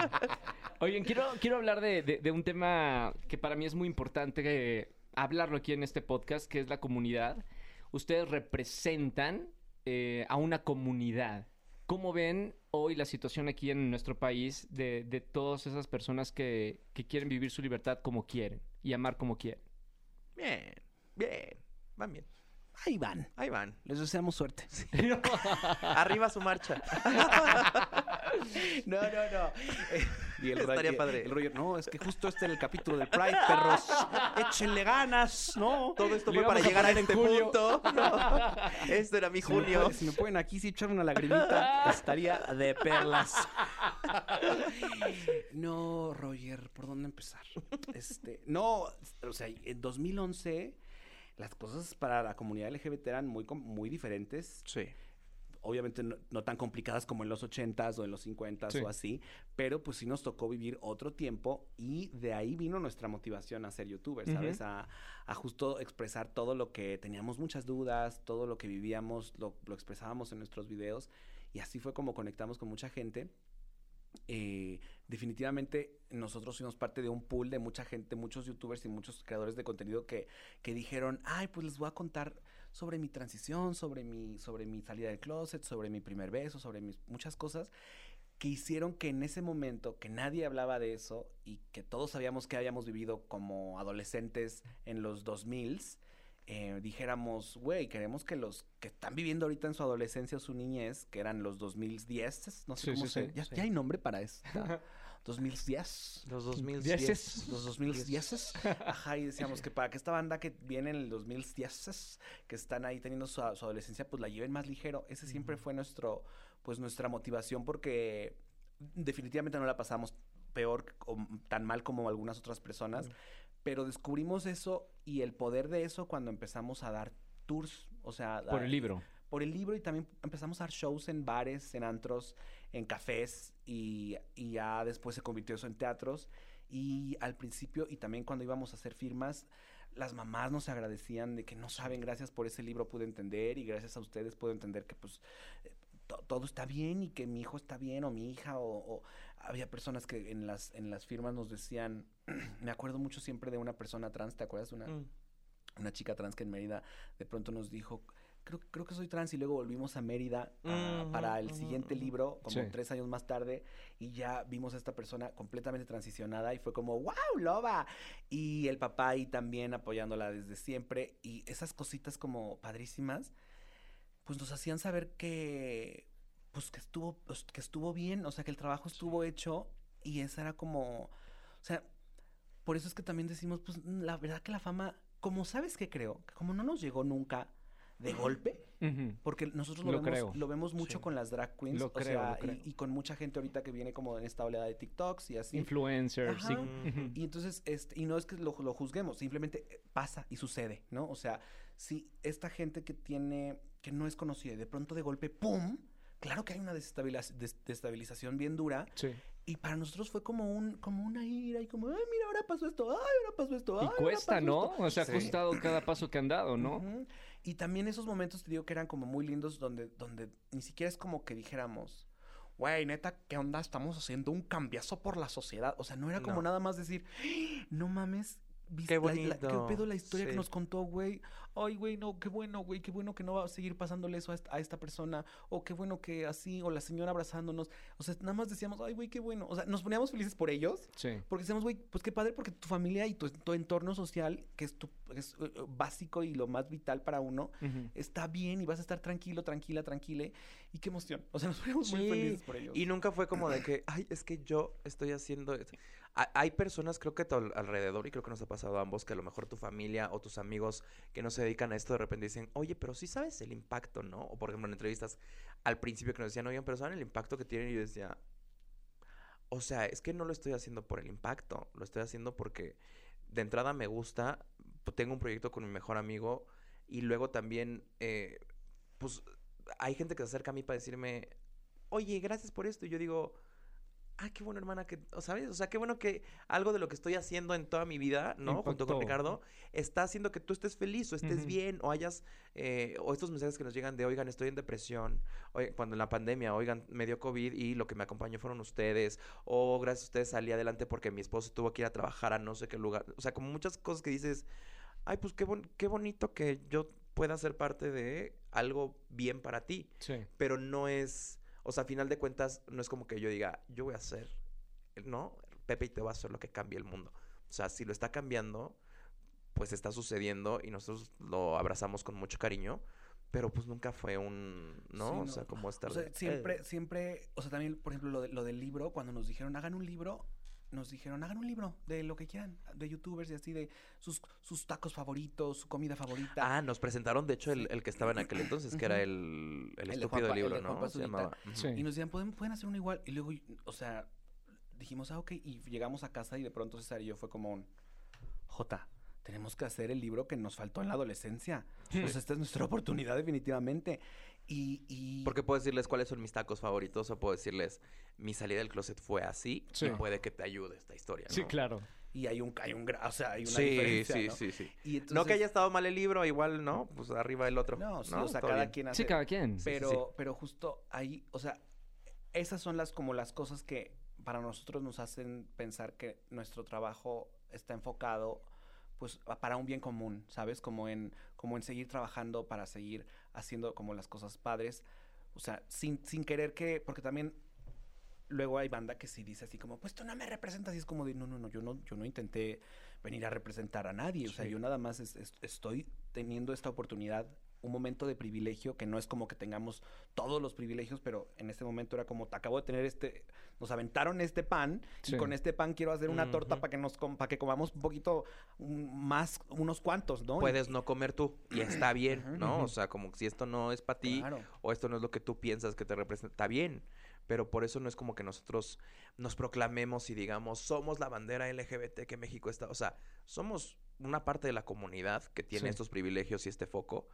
S1: Oigan, quiero, quiero hablar de, de- de un tema que para mí es muy importante eh, hablarlo aquí en este podcast, que es la comunidad. Ustedes representan eh, a una comunidad. ¿Cómo ven hoy la situación aquí en nuestro país de, de todas esas personas que, que quieren vivir su libertad como quieren y amar como quieren?
S3: Bien, bien. Van bien.
S2: Ahí van.
S3: Ahí van.
S2: Les deseamos suerte.
S3: Arriba su marcha.
S2: No, no, no. Eh, y el
S3: Estaría
S2: Roger-
S3: padre.
S2: El Roger, no, es que justo este es el capítulo del Pride, perros. Échenle ganas, ¿no?
S3: Todo esto fue para
S1: a
S3: llegar a este punto. No. Este era mi
S2: Si me,
S3: junio.
S2: pueden, si me pueden aquí sí echar una lagrimita, estaría de perlas. No, Roger, ¿por dónde empezar? Este, no, o sea, en 2011 las cosas para la comunidad LGBT eran muy, muy diferentes.
S3: Sí.
S2: Obviamente no, no tan complicadas como en los 80s o en los 50s
S1: Sí.
S2: o así, pero pues sí nos tocó vivir otro tiempo y de ahí vino nuestra motivación a ser youtubers, ¿sabes?
S1: Ujú.
S2: a, a justo expresar todo lo que teníamos muchas dudas, todo lo que vivíamos, lo, lo expresábamos en nuestros videos y así fue como conectamos con mucha gente. Eh, definitivamente nosotros fuimos parte de un pool de mucha gente, muchos youtubers y muchos creadores de contenido que, que dijeron, ay, pues les voy a contar sobre mi transición, sobre mi, sobre mi salida del closet, sobre mi primer beso, sobre mis, muchas cosas que hicieron que en ese momento que nadie hablaba de eso y que todos sabíamos que habíamos vivido como adolescentes en los 2000 eh, dijéramos, güey, queremos que los que están viviendo ahorita en su adolescencia o su niñez, que eran los 2010, no sé
S1: Sí,
S2: cómo
S1: sí,
S2: se...
S1: sí,
S2: ya, ya hay nombre para eso. 2010.
S3: Los
S1: Dieces.
S3: 2010.
S2: Los 2010. Ajá, y decíamos que para que esta banda que viene en el 2010, que están ahí teniendo su, su adolescencia, pues la lleven más ligero. Ese siempre fue nuestro, pues nuestra motivación porque definitivamente no la pasamos peor o tan mal como algunas otras personas, pero descubrimos eso y el poder de eso cuando empezamos a dar tours, o sea,
S1: Por
S2: dar-
S1: el libro.
S2: Por el libro y también empezamos a dar shows en bares, en antros, en cafés y, y ya después se convirtió eso en teatros y al principio y también cuando íbamos a hacer firmas las mamás nos agradecían de que no saben gracias por ese libro pude entender y gracias a ustedes puedo entender que pues eh, to- todo está bien y que mi hijo está bien o mi hija o, o había personas que en las en las firmas nos decían me acuerdo mucho siempre de una persona trans te acuerdas una
S3: Mm.
S2: una chica trans que en Mérida de pronto nos dijo, creo, creo que soy trans y luego volvimos a Mérida
S3: Ujú,
S2: para el
S3: ujú,
S2: siguiente libro, como
S1: Sí.
S2: tres años más tarde, y ya vimos a esta persona completamente transicionada y fue como, wow, loba. Y el papá ahí también apoyándola desde siempre y esas cositas como padrísimas, pues nos hacían saber que, pues que estuvo, pues, que estuvo bien, o sea, que el trabajo estuvo hecho y esa era como, o sea, por eso es que también decimos, pues la verdad que la fama, como sabes que creo, que como no nos llegó nunca de golpe, porque nosotros lo,
S1: Lo
S2: vemos,
S1: creo.
S2: lo vemos mucho
S3: Sí.
S2: con las drag queens,
S1: Lo
S2: o
S1: creo,
S2: sea,
S1: lo creo.
S2: Y, y con mucha gente ahorita que viene como en esta oleada de TikToks y así.
S1: Influencers. sí.
S2: Y entonces, este, y no es que lo, lo juzguemos, simplemente eh, pasa y sucede, ¿no? O sea, si esta gente que tiene, que no es conocida y de pronto de golpe, ¡pum! Claro que hay una desestabiliz- des- desestabilización bien dura
S1: Sí.
S2: Y para nosotros fue como un, como una ira y como, ay, mira, ahora pasó esto, ay, ahora pasó esto, ay,
S1: Y
S2: ahora
S1: cuesta,
S2: pasó
S1: ¿no?
S2: esto".
S1: O sea, ha
S3: Sí.
S1: costado cada paso que han dado, ¿no?
S2: Y también esos momentos te digo que eran como muy lindos donde, donde ni siquiera es como que dijéramos, güey, neta, ¿qué onda? Estamos haciendo un cambiazo por la sociedad. O sea, no era como
S3: No.
S2: nada más decir, "¡Ah! no mames. ¿Viste
S3: Qué
S2: la- la- ¿Qué
S3: bonito".
S2: pedo la historia que nos contó, güey? Ay, güey, no, qué bueno, güey, qué bueno que no va a seguir pasándole eso a esta, a esta persona. O qué bueno que así, o la señora abrazándonos. O sea, nada más decíamos, ay, güey, qué bueno. O sea, nos poníamos felices por ellos.
S1: Sí.
S2: Porque decíamos, güey, pues qué padre porque tu familia y tu, tu entorno social, que es, tu, es eh, básico y lo más vital para uno, está bien y vas a estar tranquilo, tranquila, tranquile. Y qué emoción. O sea, nos poníamos muy
S3: Sí,
S2: felices por ellos.
S3: Y nunca fue como de que, ay, es que yo estoy haciendo esto. Ha- Hay personas, creo que a tu al- alrededor, y creo que nos ha pasado a ambos, que a lo mejor tu familia o tus amigos que no se dedican a esto de repente dicen, oye, pero sí sabes el impacto, ¿no? O por ejemplo en entrevistas al principio que nos decían, oigan, pero ¿saben el impacto que tienen? Y yo decía, o sea, es que no lo estoy haciendo por el impacto, lo estoy haciendo porque de entrada me gusta, pues, tengo un proyecto con mi mejor amigo y luego también, eh, pues hay gente que se acerca a mí para decirme, oye, gracias por esto. Y yo digo, ah, qué bueno, hermana, que, o ¿sabes? O sea, qué bueno que algo de lo que estoy haciendo en toda mi vida, ¿no? Junto con. Ricardo, está haciendo que tú estés feliz o estés bien o hayas, eh, o estos mensajes que nos llegan de, oigan, estoy en depresión, oye, cuando en la pandemia, oigan, me dio COVID y lo que me acompañó fueron ustedes, o gracias a ustedes salí adelante porque mi esposo tuvo que ir a trabajar a no sé qué lugar. O sea, como muchas cosas que dices, ay, pues qué, bon- qué bonito que yo pueda ser parte de algo bien para ti
S1: Sí.
S3: pero no es, o sea, a final de cuentas, no es como que yo diga, yo voy a hacer, ¿no? Pepe y te va a hacer lo que cambie el mundo. O sea, si lo está cambiando, pues está sucediendo y nosotros lo abrazamos con mucho cariño, pero pues nunca fue un, ¿no?
S2: Sí,
S3: o sea, como estar...
S2: O sea,
S3: de,
S2: siempre,
S3: "Eh".
S2: siempre, o sea, también, por ejemplo, lo, de- lo del libro, cuando nos dijeron, hagan un libro, nos dijeron, hagan un libro de lo que quieran, de youtubers y así, de sus, sus tacos favoritos, su comida favorita.
S3: Ah, nos presentaron, de hecho, el, el que estaba en aquel entonces, que era el, el,
S2: El de
S3: estúpido
S2: Juanpa-
S3: libro,
S2: de
S3: ¿no? Se llamaba.
S1: Sí.
S2: Y nos decían, ¿pueden, pueden hacer uno igual. Y luego, o sea, dijimos, ah, ok. Y llegamos a casa y de pronto César y yo fue como un, Jota, tenemos que hacer el libro que nos faltó en la adolescencia. Sea, esta es nuestra oportunidad definitivamente. Y, y
S3: Porque puedo decirles cuáles son mis tacos favoritos o puedo decirles mi salida del closet fue así
S1: Sí.
S3: y puede que te ayude esta historia.
S1: Sí,
S3: ¿no?
S1: claro.
S2: y hay un, hay un, gra- o sea, hay una
S3: Sí,
S2: diferencia,
S3: sí,
S2: ¿no?
S3: sí, sí.
S2: Y
S3: No
S2: entonces-
S3: que haya estado mal el libro, igual, ¿no? Pues arriba el otro.
S2: No, sí,
S3: ¿no?
S2: o sea, cada
S3: bien.
S2: quien hace...
S1: Sí, cada quien.
S3: sí,
S2: pero,
S3: sí.
S2: pero justo ahí, o sea, esas son las como las cosas que para nosotros nos hacen pensar que nuestro trabajo está enfocado pues a- para un bien común, ¿sabes? Como en como en seguir trabajando para seguir haciendo como las cosas padres, o sea, sin sin querer que porque también luego hay banda que sí dice así como, pues tú no me representas y es como de, no, no, no, yo no, yo no intenté venir a representar a nadie, o sea, yo nada más es- es- estoy teniendo esta oportunidad, un momento de privilegio, que no es como que tengamos todos los privilegios, pero en este momento era como, te acabo de tener este, nos aventaron este pan
S1: Sí.
S2: y con este pan quiero hacer una torta para que nos, para que comamos un poquito más, unos cuantos, ¿no? Y-
S3: Puedes no comer tú y está bien. ¿no? O sea, como si esto no es para ti
S2: Claro.
S3: o esto no es lo que tú piensas que te representa, está bien. Pero por eso no es como que nosotros nos proclamemos y digamos, somos la bandera LGBT que México está. O sea, somos una parte de la comunidad que tiene
S1: Sí.
S3: estos privilegios y este foco.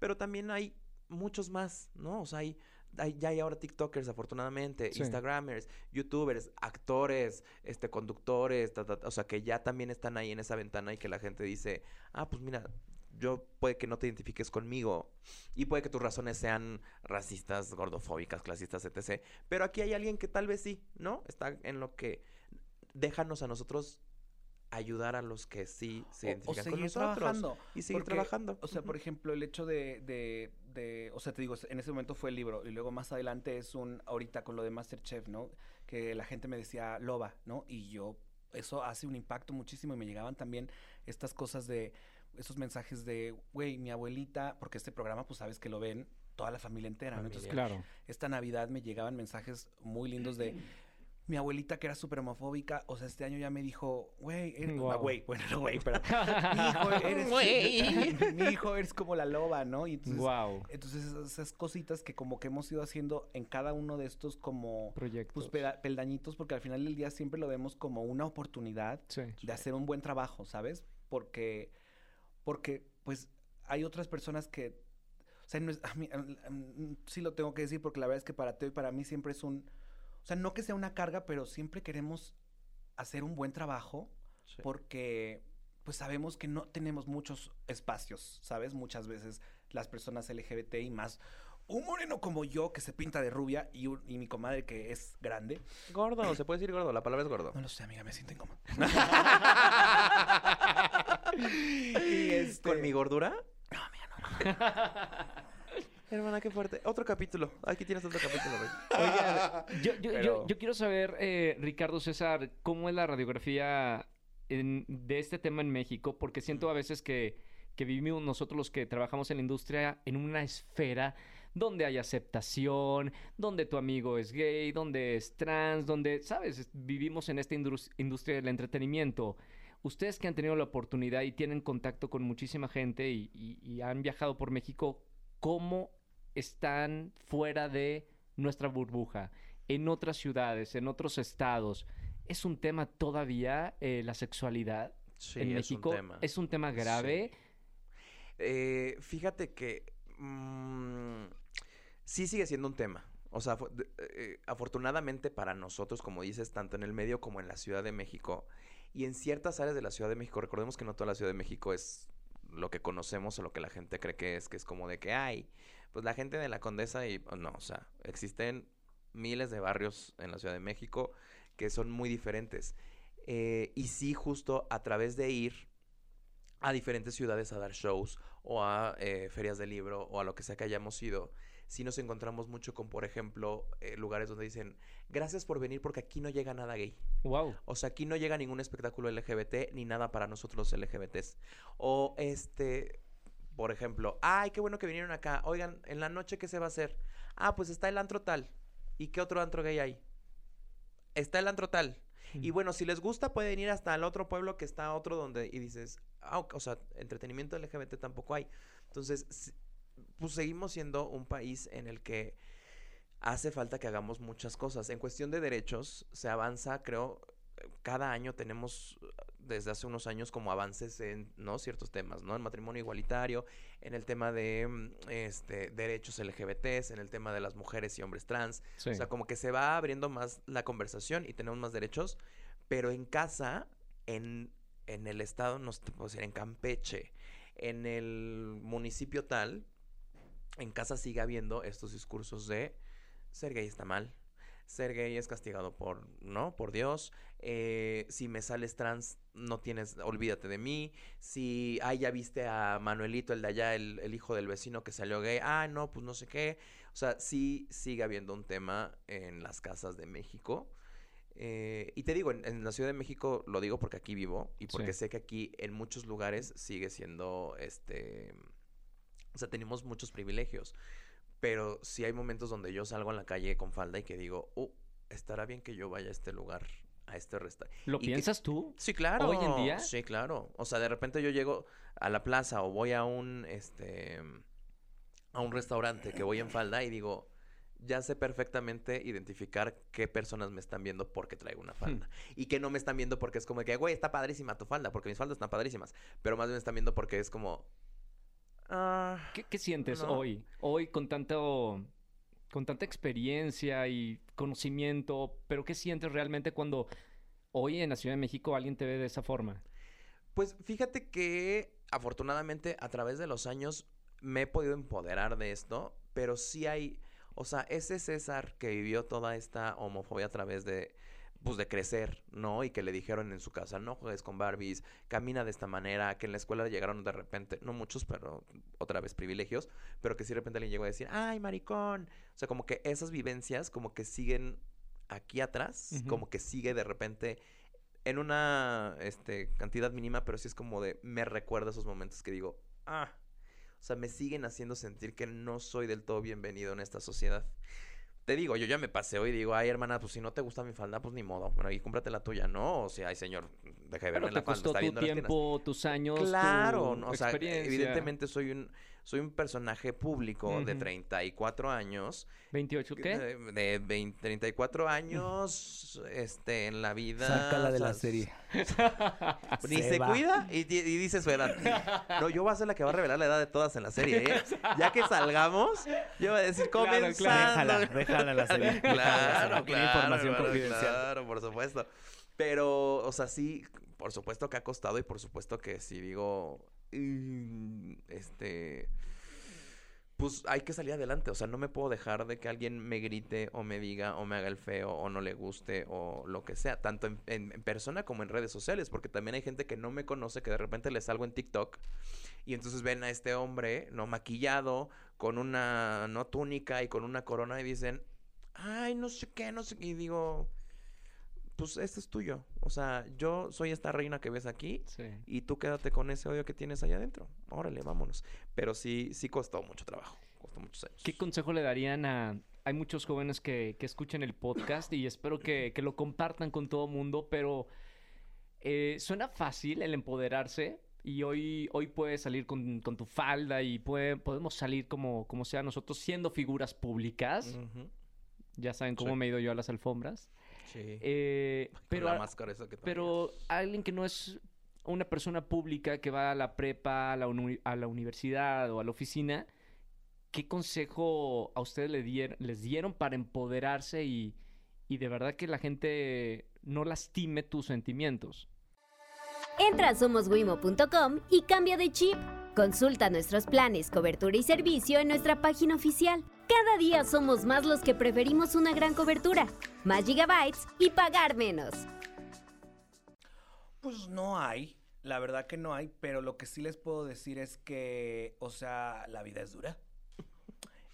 S3: Pero también hay muchos más, ¿no? O sea, hay, hay- ya hay ahora TikTokers, afortunadamente,
S1: Sí.
S3: Instagramers, YouTubers, actores, este, conductores, ta, ta, ta, o sea, que ya también están ahí en esa ventana y que la gente dice, ah, pues mira, yo puede que no te identifiques conmigo y puede que tus razones sean racistas, gordofóbicas, clasistas, etc. Pero aquí hay alguien que tal vez sí, ¿no? Está en lo que déjanos a nosotros ayudar a los que sí se
S2: O- o,
S3: identifican con nosotros
S2: trabajando.
S3: y seguir
S2: Porque,
S3: trabajando.
S2: O sea, por ejemplo, el hecho de, de, de- o sea, te digo, en ese momento fue el libro y luego más adelante es un, ahorita con lo de Masterchef, ¿no? Que la gente me decía loba, ¿no? Y yo, eso hace un impacto muchísimo y me llegaban también estas cosas de, esos mensajes de, güey, mi abuelita, porque este programa, pues sabes que lo ven toda la familia entera, ¿no? Entonces.
S1: Claro.
S2: esta Navidad me llegaban mensajes muy lindos de mi abuelita que era súper homofóbica, o sea, este año ya me dijo, güey, eres,
S1: Guau.
S2: güey, bueno, no, güey, pero mi hijo eres,
S4: Güey.
S2: mi hijo eres como la loba, ¿no? Y entonces,
S1: wow.
S2: entonces esas, cositas que como que hemos ido haciendo en cada uno de estos como
S1: Proyectos.
S2: pues peldañitos, porque al final del día siempre lo vemos como una oportunidad
S1: Sí.
S2: de hacer un buen trabajo, ¿sabes? Porque, porque, pues, hay otras personas que, o sea, no es- a mí, am- sí lo tengo que decir porque la verdad es que para Teo y para mí siempre es un, o sea, no que sea una carga, pero siempre queremos hacer un buen trabajo
S3: Sí.
S2: porque, pues, sabemos que no tenemos muchos espacios, ¿sabes? Muchas veces las personas LGBT y más un moreno como yo que se pinta de rubia y, un- y mi comadre que es grande.
S3: Gordo, se puede decir gordo, la palabra es gordo.
S2: No lo sé, amiga, me siento incómodo. y este...
S3: ¿Con mi gordura?
S2: No, amiga, no, no.
S3: Hermana, qué fuerte. Otro capítulo. Aquí tienes otro capítulo. güey.
S1: Oigan, yo, yo, yo-
S2: Pero-
S1: yo quiero saber, eh, Ricardo César, cómo es la radiografía en- de este tema en México, porque siento a veces que, que vivimos nosotros los que trabajamos en la industria en una esfera donde hay aceptación, donde tu amigo es gay, donde es trans, donde, sabes, Es- vivimos en esta indus- industria del entretenimiento. Ustedes que han tenido la oportunidad y tienen contacto con muchísima gente y, y- y han viajado por México, ¿cómo están fuera de nuestra burbuja, en otras ciudades, en otros estados? ¿Es un tema todavía eh, la sexualidad
S3: Sí,
S1: en
S3: es
S1: México?
S3: un tema.
S1: ¿Es un tema grave?
S3: Eh, fíjate que mm, sí sigue siendo un tema. O sea, eh, afortunadamente para nosotros, como dices, tanto en el medio como en la Ciudad de México y en ciertas áreas de la Ciudad de México, recordemos que no toda la Ciudad de México es lo que conocemos o lo que la gente cree que es, que es como de que hay, pues la gente de la Condesa y pues, no, o sea, existen miles de barrios en la Ciudad de México que son muy diferentes. Eh, y sí, justo a través de ir a diferentes ciudades a dar shows o a eh, ferias de libro o a lo que sea que hayamos ido, sí nos encontramos mucho con, por ejemplo, eh, lugares donde dicen, gracias por venir porque aquí no llega nada gay.
S1: Wow.
S3: O sea, aquí no llega ningún espectáculo LGBT ni nada para nosotros los LGBTs. O este, por ejemplo, ay, qué bueno que vinieron acá. Oigan, en la noche, ¿qué se va a hacer? Ah, pues está el antro tal. ¿Y qué otro antro gay hay? Está el antro tal. Y bueno, si les gusta, pueden ir hasta el otro pueblo que está otro donde. Y dices, ah, o sea, entretenimiento LGBT tampoco hay. Entonces, pues seguimos siendo un país en el que hace falta que hagamos muchas cosas. En cuestión de derechos, se avanza, creo, cada año tenemos desde hace unos años como avances en ¿no? ciertos temas, ¿no? El matrimonio igualitario, en el tema de mm, este, derechos LGBTs, en el tema de las mujeres y hombres trans.
S1: Sí.
S3: O sea, como que se va abriendo más la conversación y tenemos más derechos, pero en casa, en, en el estado, no sé, decir, en Campeche, en el municipio tal, en casa sigue habiendo estos discursos de ser gay está mal, ser gay es castigado por, ¿no? Por Dios. Eh, si me sales trans, no tienes, olvídate de mí. Si, ay, ya viste a Manuelito, el de allá, el, el hijo del vecino que salió gay. Ah, no, pues no sé qué. O sea, sí sigue habiendo un tema en las casas de México. Eh, y te digo, en, en la Ciudad de México lo digo porque aquí vivo y porque
S1: Sí.
S3: sé que aquí en muchos lugares sigue siendo, este, o sea, tenemos muchos privilegios. Pero sí hay momentos donde yo salgo en la calle con falda y que digo, uh, estará bien que yo vaya a este lugar, a este restaurante.
S1: ¿Lo
S3: y que-
S1: piensas tú?
S3: Sí, claro.
S1: ¿Hoy en día?
S3: Sí, claro. O sea, de repente yo llego a la plaza o voy a un, este, a un restaurante que voy en falda y digo, ya sé perfectamente identificar qué personas me están viendo porque traigo una falda. Y que no me están viendo porque es como que, güey, está padrísima tu falda, porque mis faldas están padrísimas. Pero más bien me están viendo porque es como... Ah,
S1: ¿Qué, qué sientes
S3: No.
S1: hoy? Hoy con tanto con tanta experiencia y conocimiento, pero ¿qué sientes realmente cuando hoy en la Ciudad de México alguien te ve de esa forma?
S3: Pues fíjate que afortunadamente a través de los años me he podido empoderar de esto, pero sí hay, o sea, ese César que vivió toda esta homofobia a través de, pues de crecer, ¿no? Y que le dijeron en su casa, no juegues con Barbies, camina de esta manera, que en la escuela llegaron de repente, no muchos, pero otra vez privilegios, pero que sí de repente alguien llegó a decir, ay, maricón. O sea, como que esas vivencias como que siguen aquí atrás, como que sigue de repente en una este, cantidad mínima, pero sí es como de, me recuerda esos momentos que digo, ah, o sea, me siguen haciendo sentir que no soy del todo bienvenido en esta sociedad. Te digo, yo ya me paseo y digo, ay, hermana, pues si no te gusta mi falda, pues ni modo. Bueno, y cómprate la tuya, ¿no? O sea, ay, señor, deja de verme
S1: Pero
S3: en la
S1: te
S3: falda,
S1: costó
S3: está
S1: tu
S3: viendo
S1: tiempo, tus años,
S3: Claro,
S1: tu
S3: no, o sea,
S1: experiencia.
S3: evidentemente soy un soy un personaje público de
S1: Ujú.
S3: 34 años.
S1: 28, ¿qué?
S3: De, de 20, 34 años este en la vida.
S2: Sácala de
S3: o
S2: la serie.
S3: Ni
S2: Se
S3: se, cuida y, y dice su edad. No, yo voy a ser la que va a revelar la edad de todas en la serie, ¿eh? Ya que salgamos, yo voy a decir
S1: Claro, claro.
S3: comenzando.
S2: Déjala, déjala la serie.
S3: Claro, claro,
S2: información
S3: hermano,
S2: confidencial.
S3: Claro, por supuesto. Pero, o sea, sí, por supuesto que ha costado y por supuesto que si digo, este, pues hay que salir adelante. O sea, no me puedo dejar de que alguien me grite o me diga o me haga el feo o no le guste o lo que sea, tanto en, persona como en redes sociales, porque también hay gente que no me conoce, que de repente les salgo en TikTok y entonces ven a este hombre, no maquillado, con una, no túnica y con una corona y dicen, ay, no sé qué, no sé qué. Y digo, pues este es tuyo. O sea, yo soy esta reina que ves aquí
S1: Sí.
S3: y tú quédate con ese odio que tienes allá adentro. Órale, vámonos. Pero sí, sí costó mucho trabajo. Costó muchos años.
S1: ¿Qué consejo le darían a... Hay muchos jóvenes que, que escuchan el podcast y espero que, que lo compartan con todo mundo, pero eh, suena fácil el empoderarse y hoy, hoy puedes salir con, con tu falda y puede- podemos salir como, como sea nosotros siendo figuras públicas. Ya saben cómo
S3: Sí.
S1: me he ido yo a las alfombras.
S3: Sí.
S1: Eh,
S3: Con
S1: pero,
S3: la
S1: a-
S3: máscara esa que traías.
S1: pero alguien que no es una persona pública que va a la prepa, a la, uni- a la universidad o a la oficina, ¿qué consejo a ustedes le dier- les dieron para empoderarse y, y de verdad que la gente no lastime tus sentimientos?
S5: Entra a somoswimo.com y cambia de chip. Consulta nuestros planes, cobertura y servicio en nuestra página oficial. Cada día somos más los que preferimos una gran cobertura, más gigabytes y pagar menos.
S2: Pues no hay, la verdad que no hay, pero lo que sí les puedo decir es que, o sea, la vida es dura.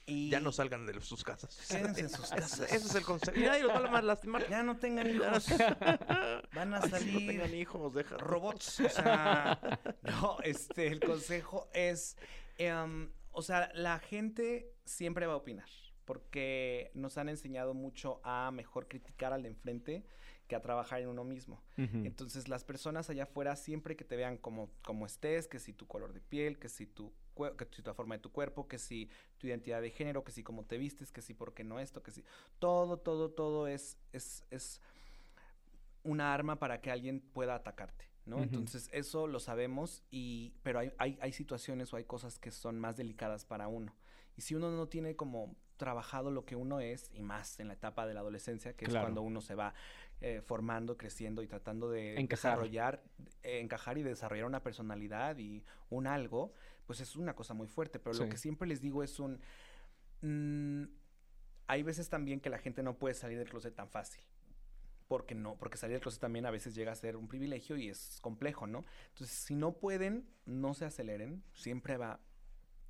S2: Y
S3: Ya no salgan de sus casas.
S2: Quédense en sus casas.
S3: Ese es el consejo. Y nadie los va a lastimar.
S2: Ya no tengan hijos. Van a
S3: Ay,
S2: salir
S3: No tengan hijos, deja.
S2: robots. O sea, no, este, el consejo es Em, o sea, la gente siempre va a opinar, porque nos han enseñado mucho a mejor criticar al de enfrente que a trabajar en uno mismo. Entonces, las personas allá afuera, siempre que te vean como, como estés, que si tu color de piel, que si tu que si tu forma de tu cuerpo, que si tu identidad de género, que si cómo te vistes, que si por qué no esto, que si todo, todo, todo es, es, es una arma para que alguien pueda atacarte, ¿no? Entonces, eso lo sabemos, y, pero hay, hay, hay situaciones o hay cosas que son más delicadas para uno. Y si uno no tiene como trabajado lo que uno es, y más en la etapa de la adolescencia, que
S1: Claro.
S2: es cuando uno se va eh, formando, creciendo y tratando de
S1: Encajar.
S2: desarrollar, eh, encajar y desarrollar una personalidad y un algo, pues es una cosa muy fuerte. Pero
S1: Sí.
S2: lo que siempre les digo es un... mm, hay veces también que la gente no puede salir del closet tan fácil. Porque no, porque salir del closet también a veces llega a ser un privilegio y es complejo, ¿no? Entonces, si no pueden, no se aceleren, siempre va,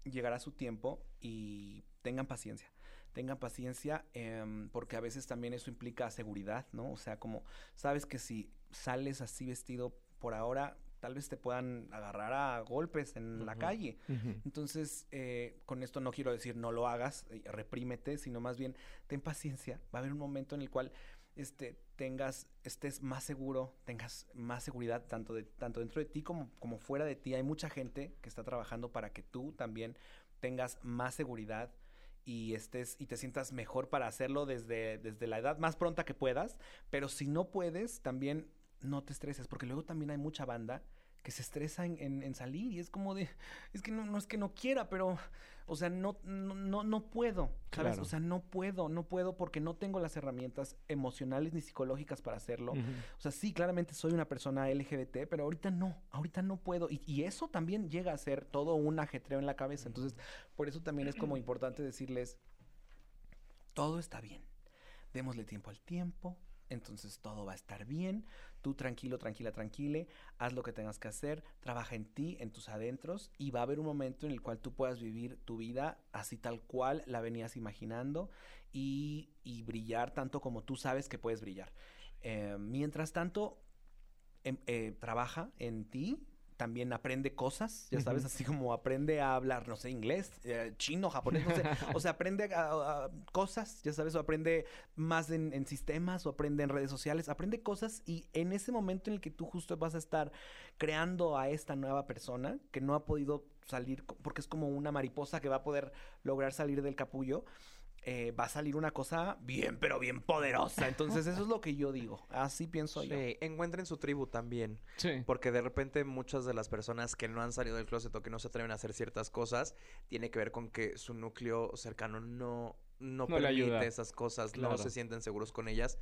S2: llegará su tiempo y tengan paciencia. Tengan paciencia em, porque a veces también eso implica seguridad, ¿no? O sea, como sabes que si sales así vestido por ahora, tal vez te puedan agarrar a golpes en la calle. Entonces, eh, con esto no quiero decir no lo hagas, eh, reprímete, sino más bien ten paciencia. Va a haber un momento en el cual este, tengas, estés más seguro, tengas más seguridad tanto, tanto dentro de ti como, como fuera de ti. Hay mucha gente que está trabajando para que tú también tengas más seguridad y estés y te sientas mejor para hacerlo desde, desde la edad más pronta que puedas. Pero si no puedes, también no te estreses, porque luego también hay mucha banda que se estresa en, en- en salir y es como de, es que no, no es que no quiera, pero, o sea, no, no, no, puedo, ¿sabes?
S1: Claro.
S2: O sea, no puedo, no puedo porque no tengo las herramientas emocionales ni psicológicas para hacerlo. O sea, sí, claramente soy una persona LGBT, pero ahorita no, ahorita no puedo. Y, y eso también llega a ser todo un ajetreo en la cabeza. Entonces, por eso también es como importante decirles, todo está bien. Démosle tiempo al tiempo. Entonces todo va a estar bien. Tú tranquilo, tranquila, tranquile. Haz lo que tengas que hacer. Trabaja en ti, en tus adentros. Y va a haber un momento en el cual tú puedas vivir tu vida así tal cual la venías imaginando. Y, brillar tanto como tú sabes que puedes brillar. Eh, mientras tanto, em- eh, trabaja en ti, también aprende cosas, ya sabes, así como aprende a hablar, no sé, inglés, eh, chino, japonés, no sé, o sea, aprende a- a cosas, ya sabes, o aprende más en, en sistemas, o aprende en redes sociales, aprende cosas y en ese momento en el que tú justo vas a estar creando a esta nueva persona que no ha podido salir, porque es como una mariposa que va a poder lograr salir del capullo, eh, va a salir una cosa bien, pero bien poderosa. Entonces, eso es lo que yo digo. Así pienso yo.
S3: Sí, encuentren su tribu también.
S1: Sí.
S3: Porque de repente muchas de las personas que no han salido del closet o que no se atreven a hacer ciertas cosas, tiene que ver con que su núcleo cercano no, no, permite
S1: ayuda.
S3: esas cosas,
S1: Claro.
S3: no se sienten seguros con ellas.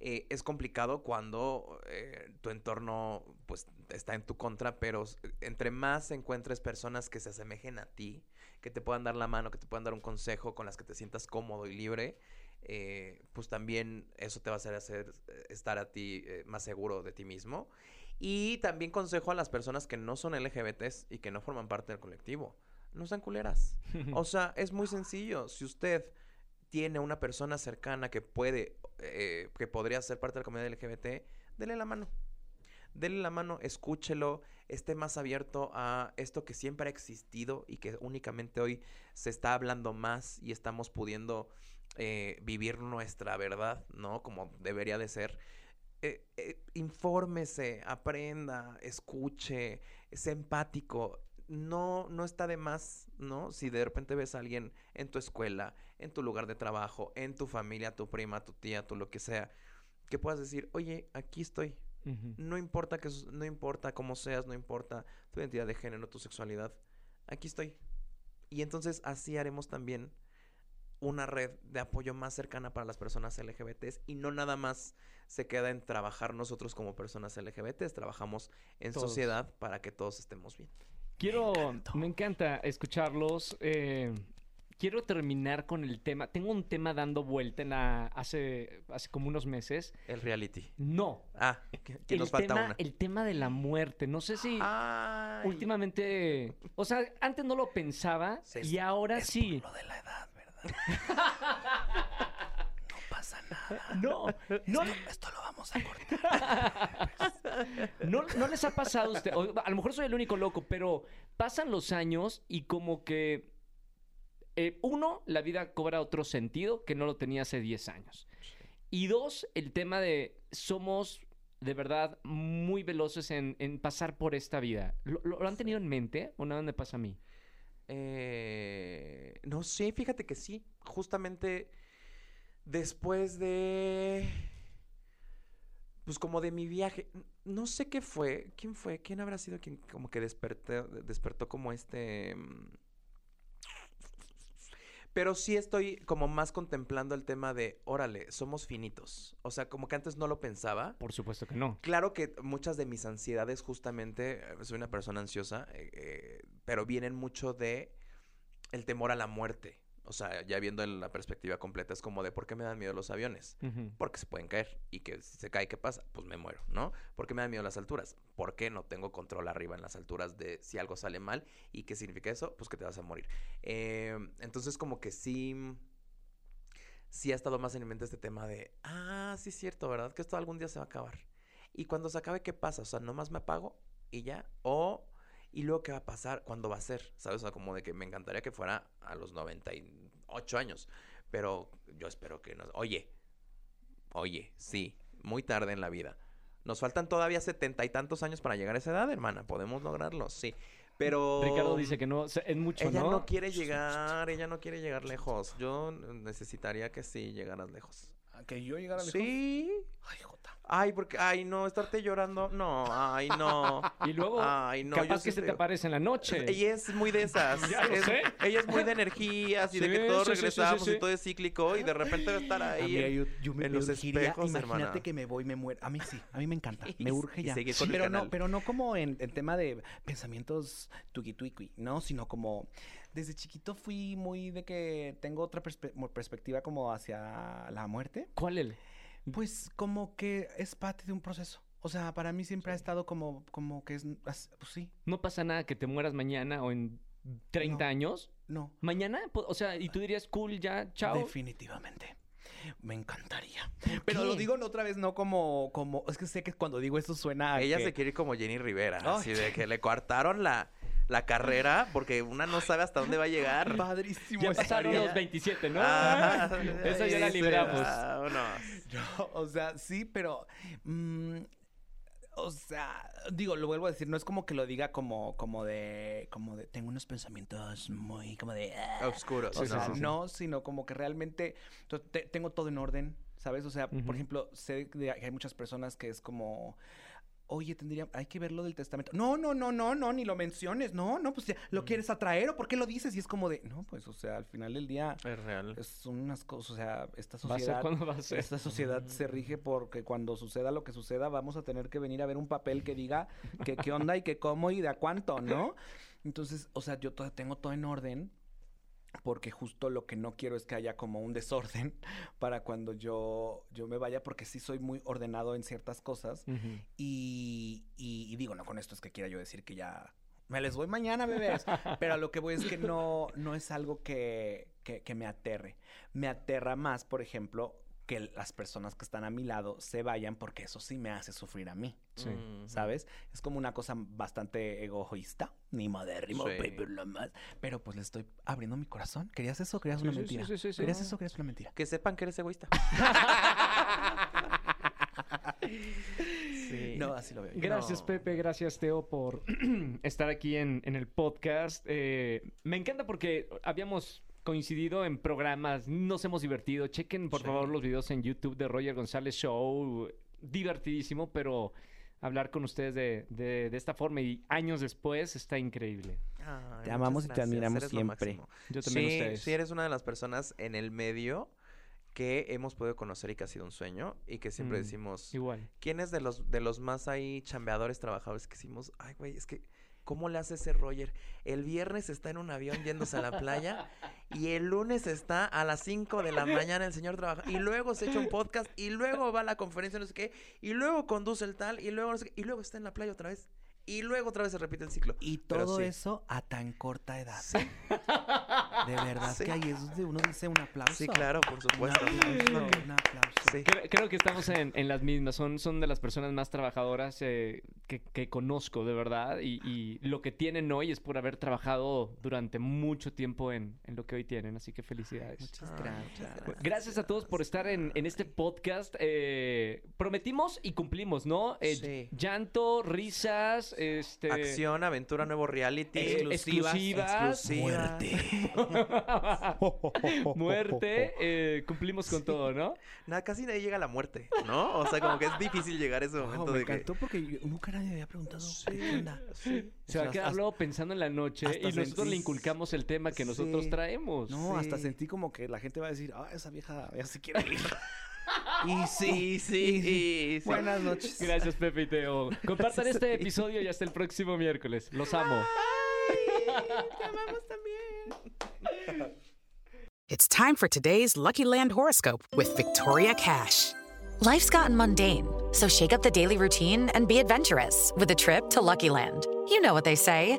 S3: Eh, es complicado cuando eh, tu entorno pues está en tu contra, pero entre más encuentres personas que se asemejen a ti, que te puedan dar la mano, que te puedan dar un consejo, con las que te sientas cómodo y libre, eh, pues también eso te va a hacer, hacer eh, estar a ti eh, más seguro de ti mismo. Y también consejo a las personas que no son LGBTs y que no forman parte del colectivo. No sean culeras. O sea, es muy sencillo. Si usted tiene una persona cercana que puede, eh, que podría ser parte de la comunidad LGBT, dele la mano. Dele la mano, escúchelo, esté más abierto a esto que siempre ha existido y que únicamente hoy se está hablando más y estamos pudiendo eh, vivir nuestra verdad, ¿no? Como debería de ser. Eh, eh, infórmese, aprenda, escuche, sea empático. No, no está de más, ¿no? Si de repente ves a alguien en tu escuela, en tu lugar de trabajo, en tu familia, tu prima, tu tía, tu lo que sea, que puedas decir, oye, aquí estoy. No importa que, no importa cómo seas, no importa tu identidad de género, tu sexualidad. Aquí estoy. Y entonces así haremos también una red de apoyo más cercana para las personas LGBTs y no nada más se queda en trabajar nosotros como personas LGBTs, trabajamos en
S1: Todos.
S3: sociedad para que todos estemos bien.
S1: Quiero, me encanta escucharlos. eh, quiero terminar con el tema. Tengo un tema dando vuelta en la- hace, hace como unos meses.
S3: El reality.
S1: No.
S3: Ah, que, que
S1: el
S3: nos falta
S1: tema,
S3: una.
S1: El tema de la muerte. No sé si
S3: Ay.
S1: últimamente. O sea, antes no lo pensaba y ahora sí.
S2: Lo de la edad, ¿verdad? pasa nada.
S1: No, no,
S2: Esto, esto lo vamos a cortar.
S1: no, no les ha pasado a usted. o a lo mejor soy el único loco, pero pasan los años y como que. Eh, uno, la vida cobra otro sentido que no lo tenía hace 10 años. Y dos, el tema de somos de verdad muy veloces en, en pasar por esta vida. ¿Lo, han tenido en mente o nada me pasa a mí?
S3: Eh, no sé, fíjate que sí. Justamente después de. Pues como de mi viaje. No sé qué fue. ¿Quién fue? ¿Quién habrá sido quien como que despertó, despertó como este. mm, Pero sí estoy como más contemplando el tema de, órale, somos finitos. O sea, como que antes no lo pensaba.
S1: Por supuesto que no.
S3: Claro que muchas de mis ansiedades, justamente, eh, soy una persona ansiosa, eh, eh, pero vienen mucho de el temor a la muerte. O sea, ya viendo en la perspectiva completa, es como de por qué me dan miedo los aviones. Porque se pueden caer. Y que si se cae, ¿qué pasa? Pues me muero, ¿no? ¿Por qué me dan miedo las alturas? Porque no tengo control arriba en las alturas de si algo sale mal. ¿Y qué significa eso? Pues que te vas a morir. Eh, entonces, como que sí. Sí ha estado más en mi mente este tema de. Ah, sí, es cierto, ¿verdad? Que esto algún día se va a acabar. Y cuando se acabe, ¿qué pasa? O sea, nomás me apago y ya. O. Y luego, ¿qué va a pasar? ¿Cuándo va a ser? ¿Sabes? O sea, como de que me encantaría que fuera a los 98 años. Pero yo espero que no. Oye, oye, sí, muy tarde en la vida. Nos faltan todavía setenta y tantos años para llegar a esa edad, hermana. Podemos lograrlo, sí. Pero.
S1: Ricardo dice que no, es mucho,
S3: Ella
S1: ¿no?
S3: no quiere llegar, ella no quiere llegar lejos. Yo necesitaría que sí llegaras lejos.
S2: ¿A que yo llegara lejos?
S3: Sí.
S2: Ay, Jota.
S3: Ay, porque, ay, no, estarte llorando. No, ay, no.
S1: Y luego,
S3: Ay, no,
S1: capaz
S3: yo
S1: que
S3: sí
S1: se te aparece en la noche.
S3: Ella es muy de esas.
S1: Ya lo
S3: Es-
S1: sé.
S3: Ella es muy de energías y de que todos
S1: sí, sí, sí, sí,
S3: regresamos
S1: sí.
S3: y todo es cíclico y de repente va a estar
S2: A
S3: ahí.
S2: mí,
S3: en-
S2: yo, yo me
S3: en
S2: me
S3: los
S2: urgiría,
S3: espejos,
S2: imagínate
S3: hermana.
S2: que me voy me muero. A mí sí, a mí me encanta. Me urge
S3: y
S2: ya. pero no, pero no como en, en tema de pensamientos tuqui tuqui, no, sino como desde chiquito fui muy de que tengo otra perspe- perspectiva como hacia la muerte.
S1: ¿Cuál el?
S2: Pues como que es parte de un proceso. O sea, para mí siempre ha estado como, como que es, pues sí,
S1: No pasa nada que te mueras mañana o en 30
S2: No.
S1: años.
S2: no.
S1: Mañana, o sea, y tú dirías, cool, ya, chao.
S2: Definitivamente. Me encantaría. Pero lo digo otra vez no como, como, es que sé que cuando digo eso suena a
S3: Ella
S2: que-
S3: se quiere ir como Jenny Rivera,
S2: Ay.
S3: así de que le coartaron la, la carrera porque una no sabe hasta dónde va a llegar.
S2: Padrísimo.
S1: Ya pasaron los 27, ¿no?
S3: Ajá.
S1: Esa ya la libramos.
S2: No, o sea, sí, pero. mm, o sea, digo, lo vuelvo a decir, no es como que lo diga como, como de. como de. Tengo unos pensamientos muy como de. ah,
S3: Oscuros.
S2: O
S1: Sí,
S2: sea,
S1: sí, sí.
S2: no, sino como que realmente to- te- tengo todo en orden, ¿sabes? O sea, por ejemplo, sé que hay muchas personas que es como, oye, tendría, hay que ver lo del testamento. No, no, no, no, no, ni lo menciones. No, no, pues ya, ¿lo quieres atraer o por qué lo dices? Y es como de, no, pues, o sea, al final del día
S3: Es real.
S2: son unas cosas, o sea, esta
S1: ¿Va a ser
S2: sociedad...
S1: cuándo va a ser?
S2: Esta sociedad se rige porque cuando suceda lo que suceda vamos a tener que venir a ver un papel que diga que qué onda y que cómo y de a cuánto, ¿no? Entonces, o sea, yo tengo todo en orden porque justo lo que no quiero es que haya como un desorden para cuando yo, yo me vaya porque sí soy muy ordenado en ciertas cosas y, y- y digo, no con esto es que quiera yo decir que ya me les voy mañana, bebés. Pero lo que voy es que no, no es algo que, que, que me aterre. Me aterra más, por ejemplo, que las personas que están a mi lado se vayan porque eso sí me hace sufrir a mí.
S1: Sí.
S3: Ujú.
S2: ¿Sabes? Es como una cosa bastante egoísta, ni modérrimo,
S3: Sí.
S2: lo más. Pero pues le estoy abriendo mi corazón. ¿Querías eso o querías
S1: Sí,
S2: una
S1: sí, sí,
S2: mentira?
S1: sí, sí, sí.
S2: ¿Querías eso o querías una mentira?
S3: Que sepan que eres egoísta. sí.
S2: No, así lo veo. yo.
S1: Gracias,
S3: No.
S1: Pepe. Gracias, Teo, por estar aquí en, en el podcast. Eh, me encanta porque habíamos coincidido en programas, nos hemos divertido. Chequen, por
S3: Sí.
S1: favor, los videos en YouTube de Roger González Show. Divertidísimo, pero hablar con ustedes de, de- de esta forma y años después está increíble.
S3: Ay,
S2: Te amamos y te admiramos
S3: eres
S2: siempre.
S1: Yo también
S3: sí,
S1: ustedes.
S3: sí, eres una de las personas en el medio que hemos podido conocer y que ha sido un sueño y que siempre
S1: Mm,
S3: decimos,
S1: Igual.
S3: ¿quién es de los, de los más ahí chambeadores, trabajadores que decimos, ay, güey, es que, ¿cómo le hace ese Roger? El viernes está en un avión yéndose a la playa y el lunes está a las 5 de la mañana el señor trabaja y luego se echa un podcast y luego va a la conferencia, no sé qué, y luego conduce el tal y luego no sé qué, y luego está en la playa otra vez y luego otra vez se repite el ciclo.
S2: Y todo
S3: sí.
S2: eso a tan corta edad.
S3: Sí.
S2: De verdad
S3: Sí.
S2: que ahí es donde uno dice un aplauso.
S3: Sí, claro, por
S2: Un
S3: supuesto.
S2: aplauso, un aplauso.
S3: Sí.
S1: Creo, creo que estamos en, en las mismas. Son, son de las personas más trabajadoras eh, que, que conozco, de verdad. Y, y lo que tienen hoy es por haber trabajado durante mucho tiempo en, en lo que hoy tienen. Así que felicidades.
S2: Muchas
S3: Ah,
S2: gracias.
S1: Pues, Gracias a todos por estar en, en este podcast. Eh, prometimos y cumplimos, ¿no? Eh,
S3: Sí.
S1: Llanto, risas, este...
S3: Acción, aventura, nuevo reality.
S1: eh, exclusivas.
S3: exclusivas.
S1: Muerte. eh, cumplimos con todo, ¿no?
S3: Nada, casi nadie llega a la muerte, ¿no? O sea, como que es difícil llegar a ese momento
S2: me
S3: de que...
S2: encantó porque yo- nunca nadie me había preguntado qué onda.
S1: Se va a quedar luego pensando en la noche y nosotros le inculcamos el tema que nosotros
S2: Sí.
S1: traemos.
S2: No, hasta
S3: Sí.
S2: sentí como que la gente va a decir, ah, esa vieja ya se quiere ir.
S3: Y sí, sí, sí.
S2: Buenas noches.
S1: Gracias, Pepe y Teo. Compartan este episodio y hasta el próximo miércoles. Los amo.
S6: It's time for today's Lucky Land horoscope with Victoria Cash.
S7: Life's gotten mundane, so shake up the daily routine and be adventurous with a trip to Lucky Land. You know what they say